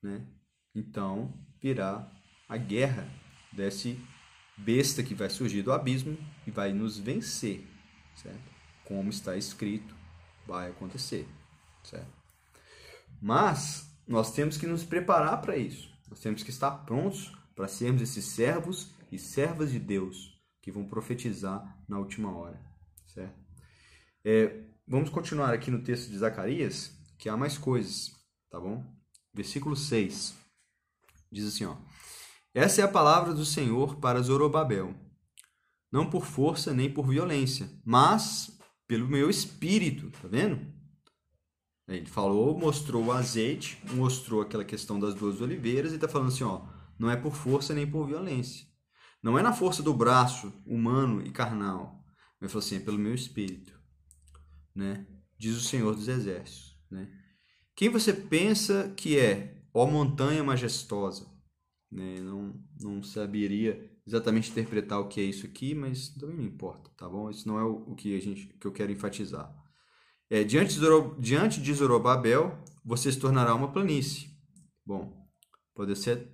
né, então virá a guerra desse besta que vai surgir do abismo e vai nos vencer, certo? Como está escrito, vai acontecer. Certo? Mas nós temos que nos preparar para isso. Nós temos que estar prontos para sermos esses servos e servas de Deus que vão profetizar na última hora. Certo? É, vamos continuar aqui no texto de Zacarias, que há mais coisas, tá bom? Versículo 6 diz assim: ó, Essa é a palavra do Senhor para Zorobabel, não por força nem por violência, mas pelo meu espírito, tá vendo? Ele falou, mostrou o azeite, mostrou aquela questão das duas oliveiras e está falando assim, ó, não é por força nem por violência. Não é na força do braço humano e carnal. Ele falou assim, é pelo meu espírito, né? Diz o Senhor dos Exércitos. né? Quem você pensa que é, ó montanha majestosa? Né? Não, não saberia exatamente interpretar o que é isso aqui, mas também não importa, tá bom? Isso não é o, o que, a gente, que eu quero enfatizar. É, diante, diante de Zorobabel, você se tornará uma planície. Bom, pode ser...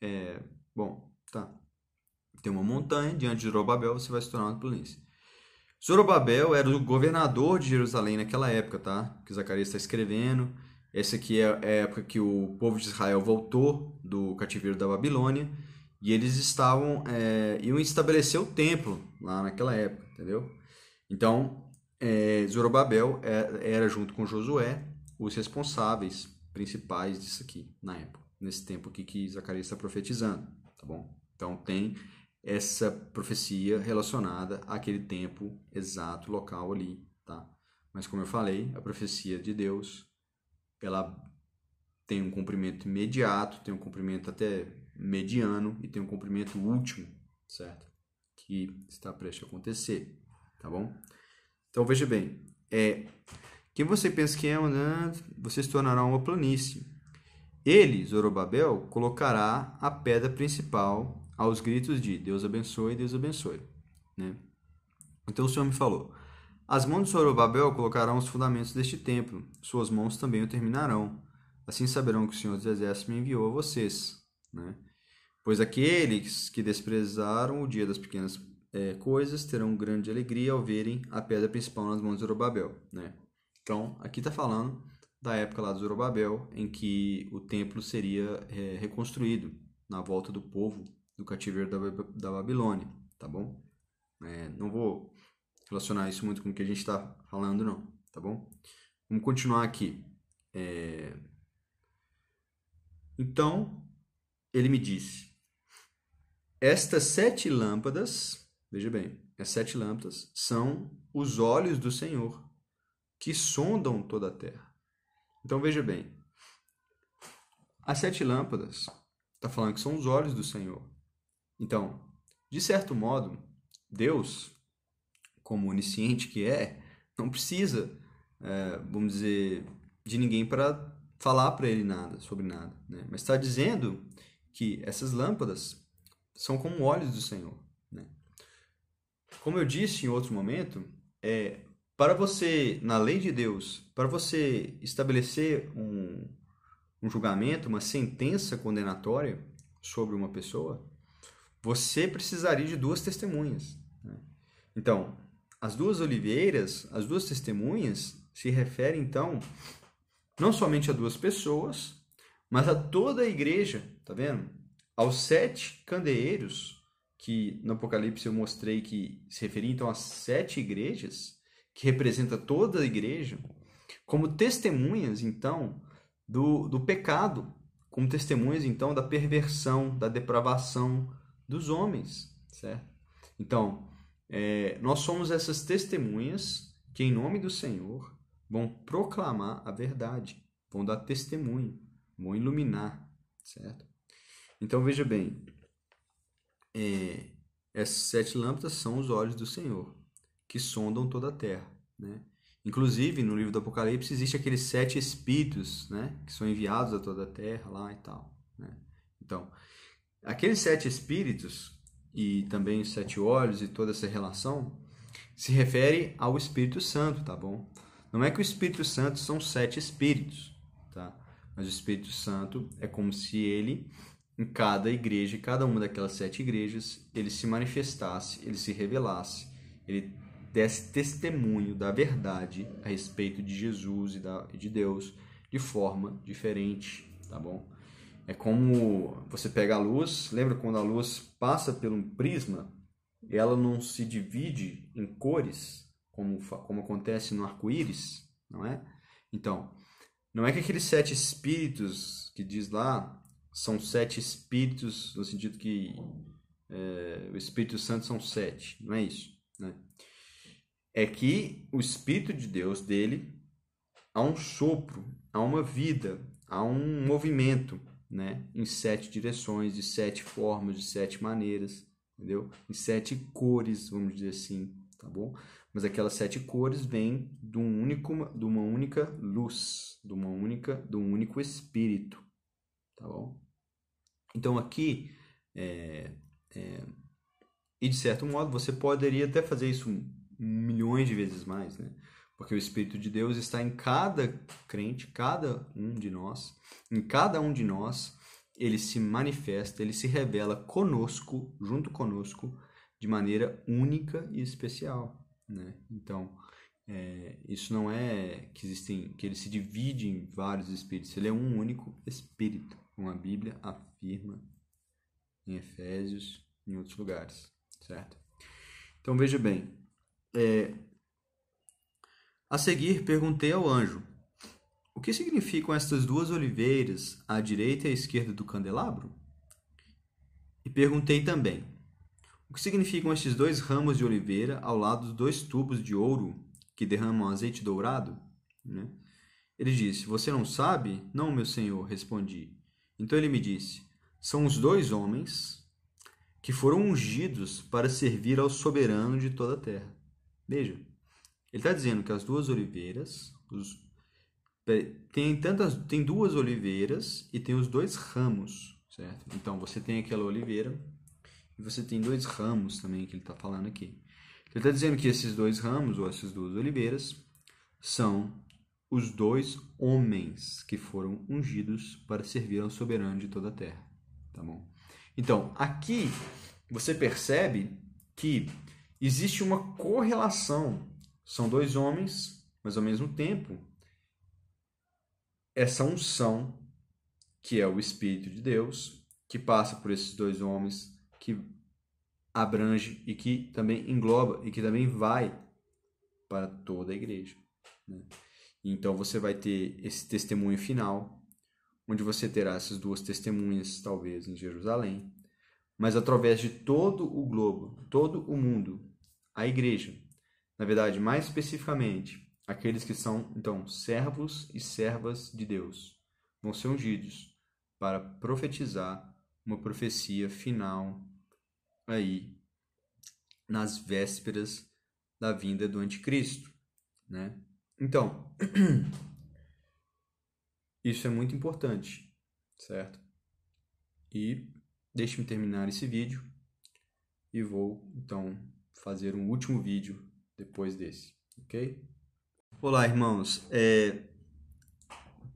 É, bom, tá. Tem uma montanha, diante de Zorobabel você vai se tornar uma planície. Zorobabel era o governador de Jerusalém naquela época, tá? Que Zacarias está escrevendo. Essa aqui é a época que o povo de Israel voltou do cativeiro da Babilônia e eles estavam é, iam estabelecer o templo lá naquela época, entendeu? Então, é, Zorobabel é, era junto com Josué os responsáveis principais disso aqui na época, nesse tempo aqui que Zacarias está profetizando, tá bom? Então tem essa profecia relacionada àquele tempo exato, local ali, tá? Mas como eu falei, a profecia de Deus, ela tem um cumprimento imediato, tem um cumprimento até mediano e tem um cumprimento último, certo? Que está prestes a acontecer, tá bom? Então veja bem, é quem você pensa que é, né, você se tornará uma planície. Ele, Zorobabel, colocará a pedra principal aos gritos de Deus abençoe, Deus abençoe. Né? Então o Senhor me falou: As mãos de Zorobabel colocarão os fundamentos deste templo, suas mãos também o terminarão. Assim saberão que o Senhor dos Exércitos me enviou a vocês. Né? Pois aqueles que desprezaram o dia das pequenas é, coisas terão grande alegria ao verem a pedra principal nas mãos de Zorobabel. Né? Então, aqui está falando da época lá de Zorobabel, em que o templo seria é, reconstruído na volta do povo do cativeiro da, da Babilônia, tá bom? É, não vou relacionar isso muito com o que a gente está falando, não, tá bom? Vamos continuar aqui. É... Então, ele me disse: Estas sete lâmpadas, veja bem, as sete lâmpadas são os olhos do Senhor que sondam toda a terra. Então, veja bem, as sete lâmpadas, está falando que são os olhos do Senhor. Então, de certo modo, Deus, como onisciente que é, não precisa, é, vamos dizer, de ninguém para falar para ele nada sobre nada, né? Mas está dizendo que essas lâmpadas são como olhos do Senhor? Como eu disse em outro momento, é para você na lei de Deus, para você estabelecer um, um julgamento, uma sentença condenatória sobre uma pessoa, você precisaria de duas testemunhas. Né? Então, as duas oliveiras, as duas testemunhas, se referem então não somente a duas pessoas, mas a toda a igreja, tá vendo? Aos sete candeeiros, que no Apocalipse eu mostrei que se referia então às sete igrejas, que representa toda a igreja, como testemunhas então do, do pecado, como testemunhas então da perversão, da depravação, dos homens, certo? Então, é, nós somos essas testemunhas que, em nome do Senhor, vão proclamar a verdade, vão dar testemunho, vão iluminar, certo? Então, veja bem, é, essas sete lâmpadas são os olhos do Senhor, que sondam toda a terra, né? Inclusive, no livro do Apocalipse, existe aqueles sete espíritos, né? Que são enviados a toda a terra lá e tal, né? Então, Aqueles sete espíritos e também os sete olhos e toda essa relação se refere ao Espírito Santo, tá bom? Não é que o Espírito Santo são sete espíritos, tá? Mas o Espírito Santo é como se ele, em cada igreja, cada uma daquelas sete igrejas, ele se manifestasse, ele se revelasse, ele desse testemunho da verdade a respeito de Jesus e de Deus de forma diferente, tá bom? É como você pega a luz, lembra quando a luz passa por um prisma, ela não se divide em cores, como, como acontece no arco-íris, não é? Então, não é que aqueles sete espíritos que diz lá são sete espíritos, no sentido que é, o Espírito Santo são sete, não é isso, né? É que o Espírito de Deus dele há um sopro, há uma vida, há um movimento né, em sete direções, de sete formas, de sete maneiras, entendeu? Em sete cores, vamos dizer assim, tá bom? mas aquelas sete cores vêm de, um único, de uma única luz, de uma única, de um único espírito, tá bom? Então aqui, é, é, e de certo modo você poderia até fazer isso milhões de vezes mais, né? Porque o Espírito de Deus está em cada crente, cada um de nós, em cada um de nós, ele se manifesta, ele se revela conosco, junto conosco, de maneira única e especial, né? Então, é, isso não é que existem, que ele se divide em vários espíritos, ele é um único espírito, como a Bíblia afirma em Efésios, em outros lugares, certo? Então veja bem, é, a seguir, perguntei ao anjo: O que significam estas duas oliveiras à direita e à esquerda do candelabro? E perguntei também: O que significam estes dois ramos de oliveira ao lado dos dois tubos de ouro que derramam azeite dourado? Né? Ele disse: Você não sabe? Não, meu senhor, respondi. Então ele me disse: São os dois homens que foram ungidos para servir ao soberano de toda a terra. Veja, ele está dizendo que as duas oliveiras, os, tem tantas, tem duas oliveiras e tem os dois ramos, certo? Então você tem aquela oliveira e você tem dois ramos também que ele está falando aqui. Ele está dizendo que esses dois ramos ou essas duas oliveiras são os dois homens que foram ungidos para servir ao soberano de toda a terra, tá bom? Então aqui você percebe que existe uma correlação são dois homens, mas ao mesmo tempo, essa unção, que é o Espírito de Deus, que passa por esses dois homens, que abrange e que também engloba e que também vai para toda a igreja. Né? Então você vai ter esse testemunho final, onde você terá essas duas testemunhas, talvez em Jerusalém, mas através de todo o globo, todo o mundo, a igreja na verdade, mais especificamente, aqueles que são, então, servos e servas de Deus, vão ser ungidos para profetizar uma profecia final aí nas vésperas da vinda do anticristo, né? Então, isso é muito importante, certo? E deixe-me terminar esse vídeo e vou então fazer um último vídeo depois desse, ok? Olá, irmãos. É...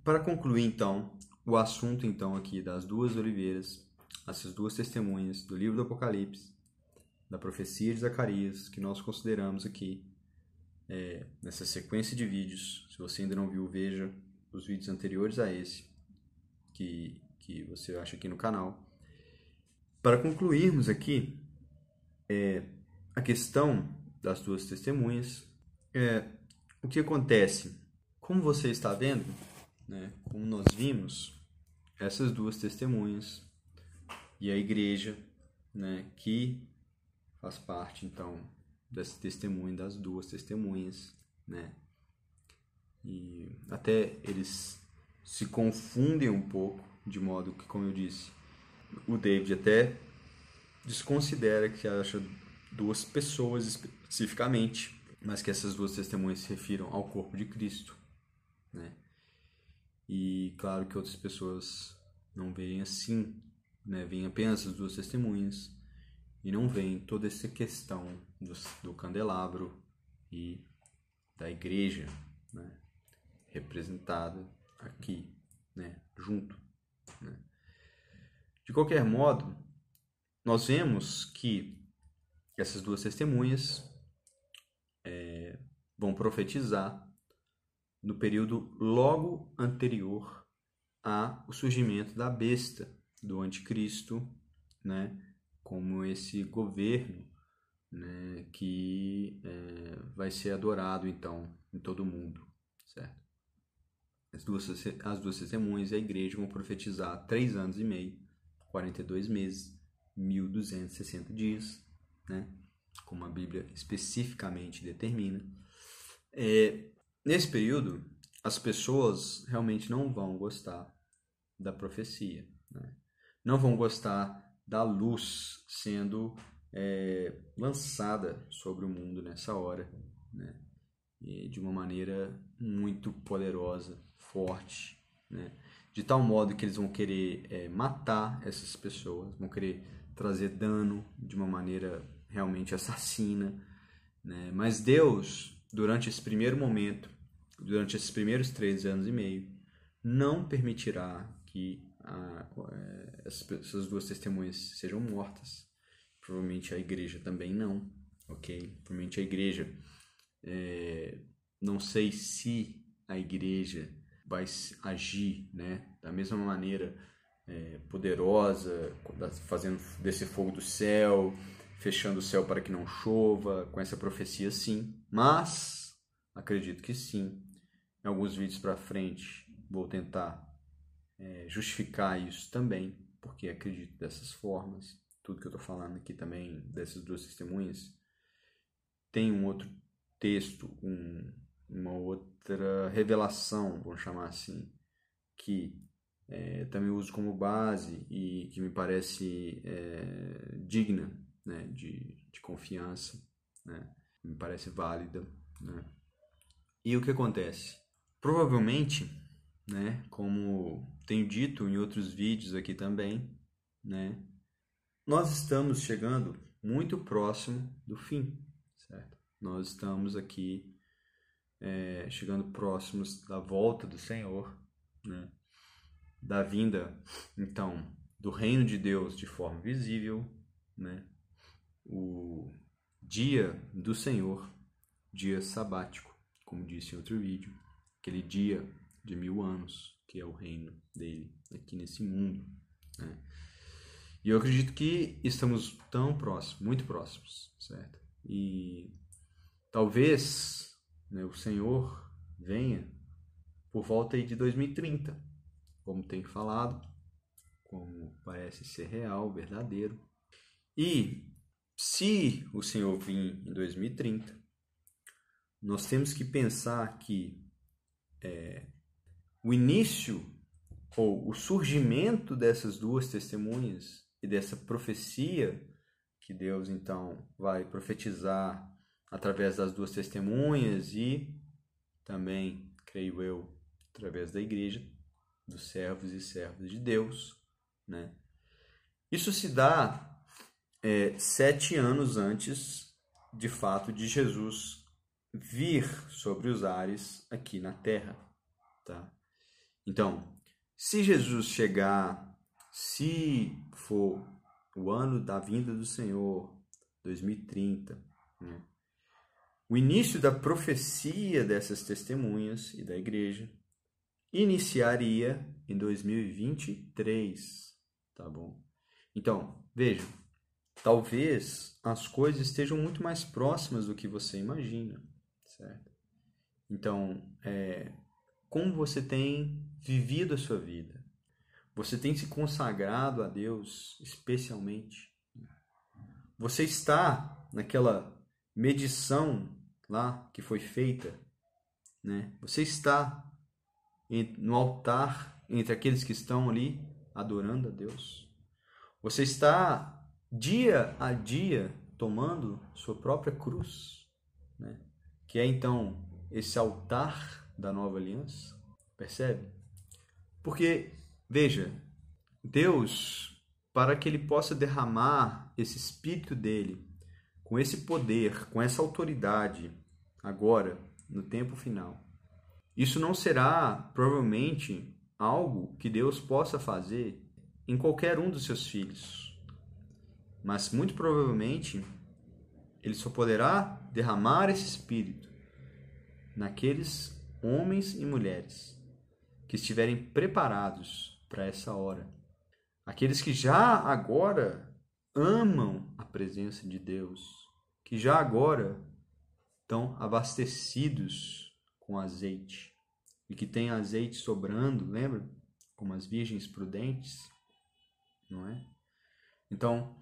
Para concluir, então, o assunto então aqui das duas oliveiras, essas duas testemunhas do livro do Apocalipse, da profecia de Zacarias, que nós consideramos aqui é, nessa sequência de vídeos. Se você ainda não viu, veja os vídeos anteriores a esse que, que você acha aqui no canal. Para concluirmos aqui, é, a questão das duas testemunhas. É, o que acontece? Como você está vendo, né, como nós vimos, essas duas testemunhas e a igreja, né, que faz parte então desse testemunho das duas testemunhas, né? E até eles se confundem um pouco, de modo que, como eu disse, o David até desconsidera que acha duas pessoas especificamente, mas que essas duas testemunhas se refiram ao corpo de Cristo, né? E claro que outras pessoas não veem assim, né? Veem apenas as duas testemunhas e não veem toda essa questão do, do candelabro e da igreja, né? Representada aqui, né? Junto, né? De qualquer modo, nós vemos que essas duas testemunhas é, vão profetizar no período logo anterior ao surgimento da besta, do anticristo, né, como esse governo né, que é, vai ser adorado então em todo o mundo, certo? As duas, as duas testemunhas e a igreja vão profetizar três anos e meio, 42 meses, 1260 dias, né? como a Bíblia especificamente determina. É, nesse período, as pessoas realmente não vão gostar da profecia, né? não vão gostar da luz sendo é, lançada sobre o mundo nessa hora, né? De uma maneira muito poderosa, forte, né? De tal modo que eles vão querer é, matar essas pessoas, vão querer trazer dano de uma maneira realmente assassina, né? Mas Deus, durante esse primeiro momento, durante esses primeiros três anos e meio, não permitirá que a, é, essas duas testemunhas sejam mortas. Provavelmente a igreja também não, ok? Provavelmente a igreja, é, não sei se a igreja vai agir, né, da mesma maneira é, poderosa, fazendo desse fogo do céu, fechando o céu para que não chova, com essa profecia sim, mas acredito que sim. Em alguns vídeos para frente vou tentar é, justificar isso também, porque acredito dessas formas. Tudo que eu estou falando aqui também, dessas duas testemunhas, tem um outro texto, um, uma outra revelação, vamos chamar assim, que é, também uso como base e que me parece é, digna né, de, de confiança, né, me parece válida. Né. E o que acontece? Provavelmente, né, como tenho dito em outros vídeos aqui também, né, nós estamos chegando muito próximo do fim, certo? Nós estamos aqui é, chegando próximos da volta do Senhor, né? da vinda, então, do reino de Deus de forma visível, né? o dia do Senhor, dia sabático, como disse em outro vídeo, aquele dia de mil anos, que é o reino dele aqui nesse mundo. Né? E eu acredito que estamos tão próximos, muito próximos, certo? E talvez né, o Senhor venha por volta aí de 2030, como tem falado, como parece ser real, verdadeiro. E se o Senhor vir em 2030, nós temos que pensar que é, o início ou o surgimento dessas duas testemunhas e dessa profecia que Deus então vai profetizar através das duas testemunhas e também, creio eu, através da igreja, dos servos e servas de Deus, né? Isso se dá é, sete anos antes, de fato, de Jesus vir sobre os ares aqui na Terra, tá? Então, se Jesus chegar, se for o ano da vinda do Senhor, 2030, né? O início da profecia dessas testemunhas e da igreja iniciaria em 2023, tá bom? Então, veja, talvez as coisas estejam muito mais próximas do que você imagina, certo? Então, é, como você tem vivido a sua vida? Você tem se consagrado a Deus especialmente? Você está naquela medição lá que foi feita, né? Você está no altar entre aqueles que estão ali adorando a Deus. Você está dia a dia tomando sua própria cruz, né? Que é então esse altar da nova aliança. Percebe? Porque, veja, Deus, para que ele possa derramar esse espírito dele, com esse poder, com essa autoridade, agora, no tempo final, isso não será provavelmente algo que Deus possa fazer em qualquer um dos seus filhos. Mas muito provavelmente ele só poderá derramar esse espírito naqueles homens e mulheres que estiverem preparados para essa hora. Aqueles que já agora amam a presença de Deus, que já agora estão abastecidos com azeite e que tem azeite sobrando, lembra? Como as virgens prudentes, não é? Então,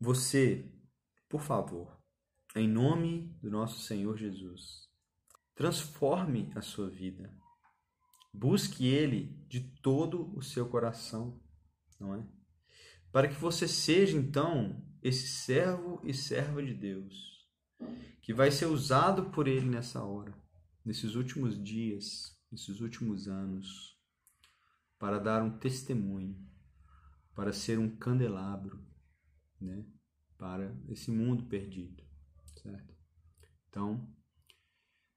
você, por favor, em nome do nosso Senhor Jesus, Transforme a sua vida. Busque Ele de todo o seu coração, não é? Para que você seja então esse servo e serva de Deus, que vai ser usado por Ele nessa hora, nesses últimos dias, nesses últimos anos, para dar um testemunho, para ser um candelabro, né, para esse mundo perdido, certo? Então,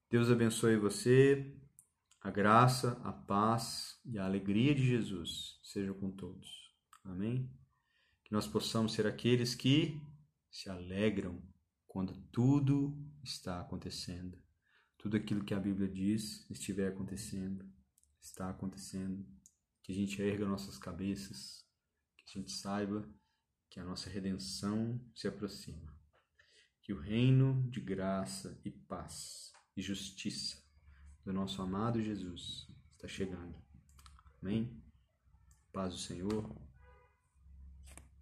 Deus abençoe você, a graça, a paz e a alegria de Jesus sejam com todos. Amém? Que nós possamos ser aqueles que se alegram quando tudo está acontecendo. Tudo aquilo que a Bíblia diz estiver acontecendo, está acontecendo. Que a gente erga nossas cabeças, que a gente saiba que a nossa redenção se aproxima. Que o reino de graça e paz e justiça do nosso amado Jesus está chegando. Amém? Paz do Senhor.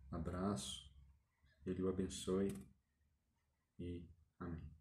Abraço. Ele o abençoe. E amém.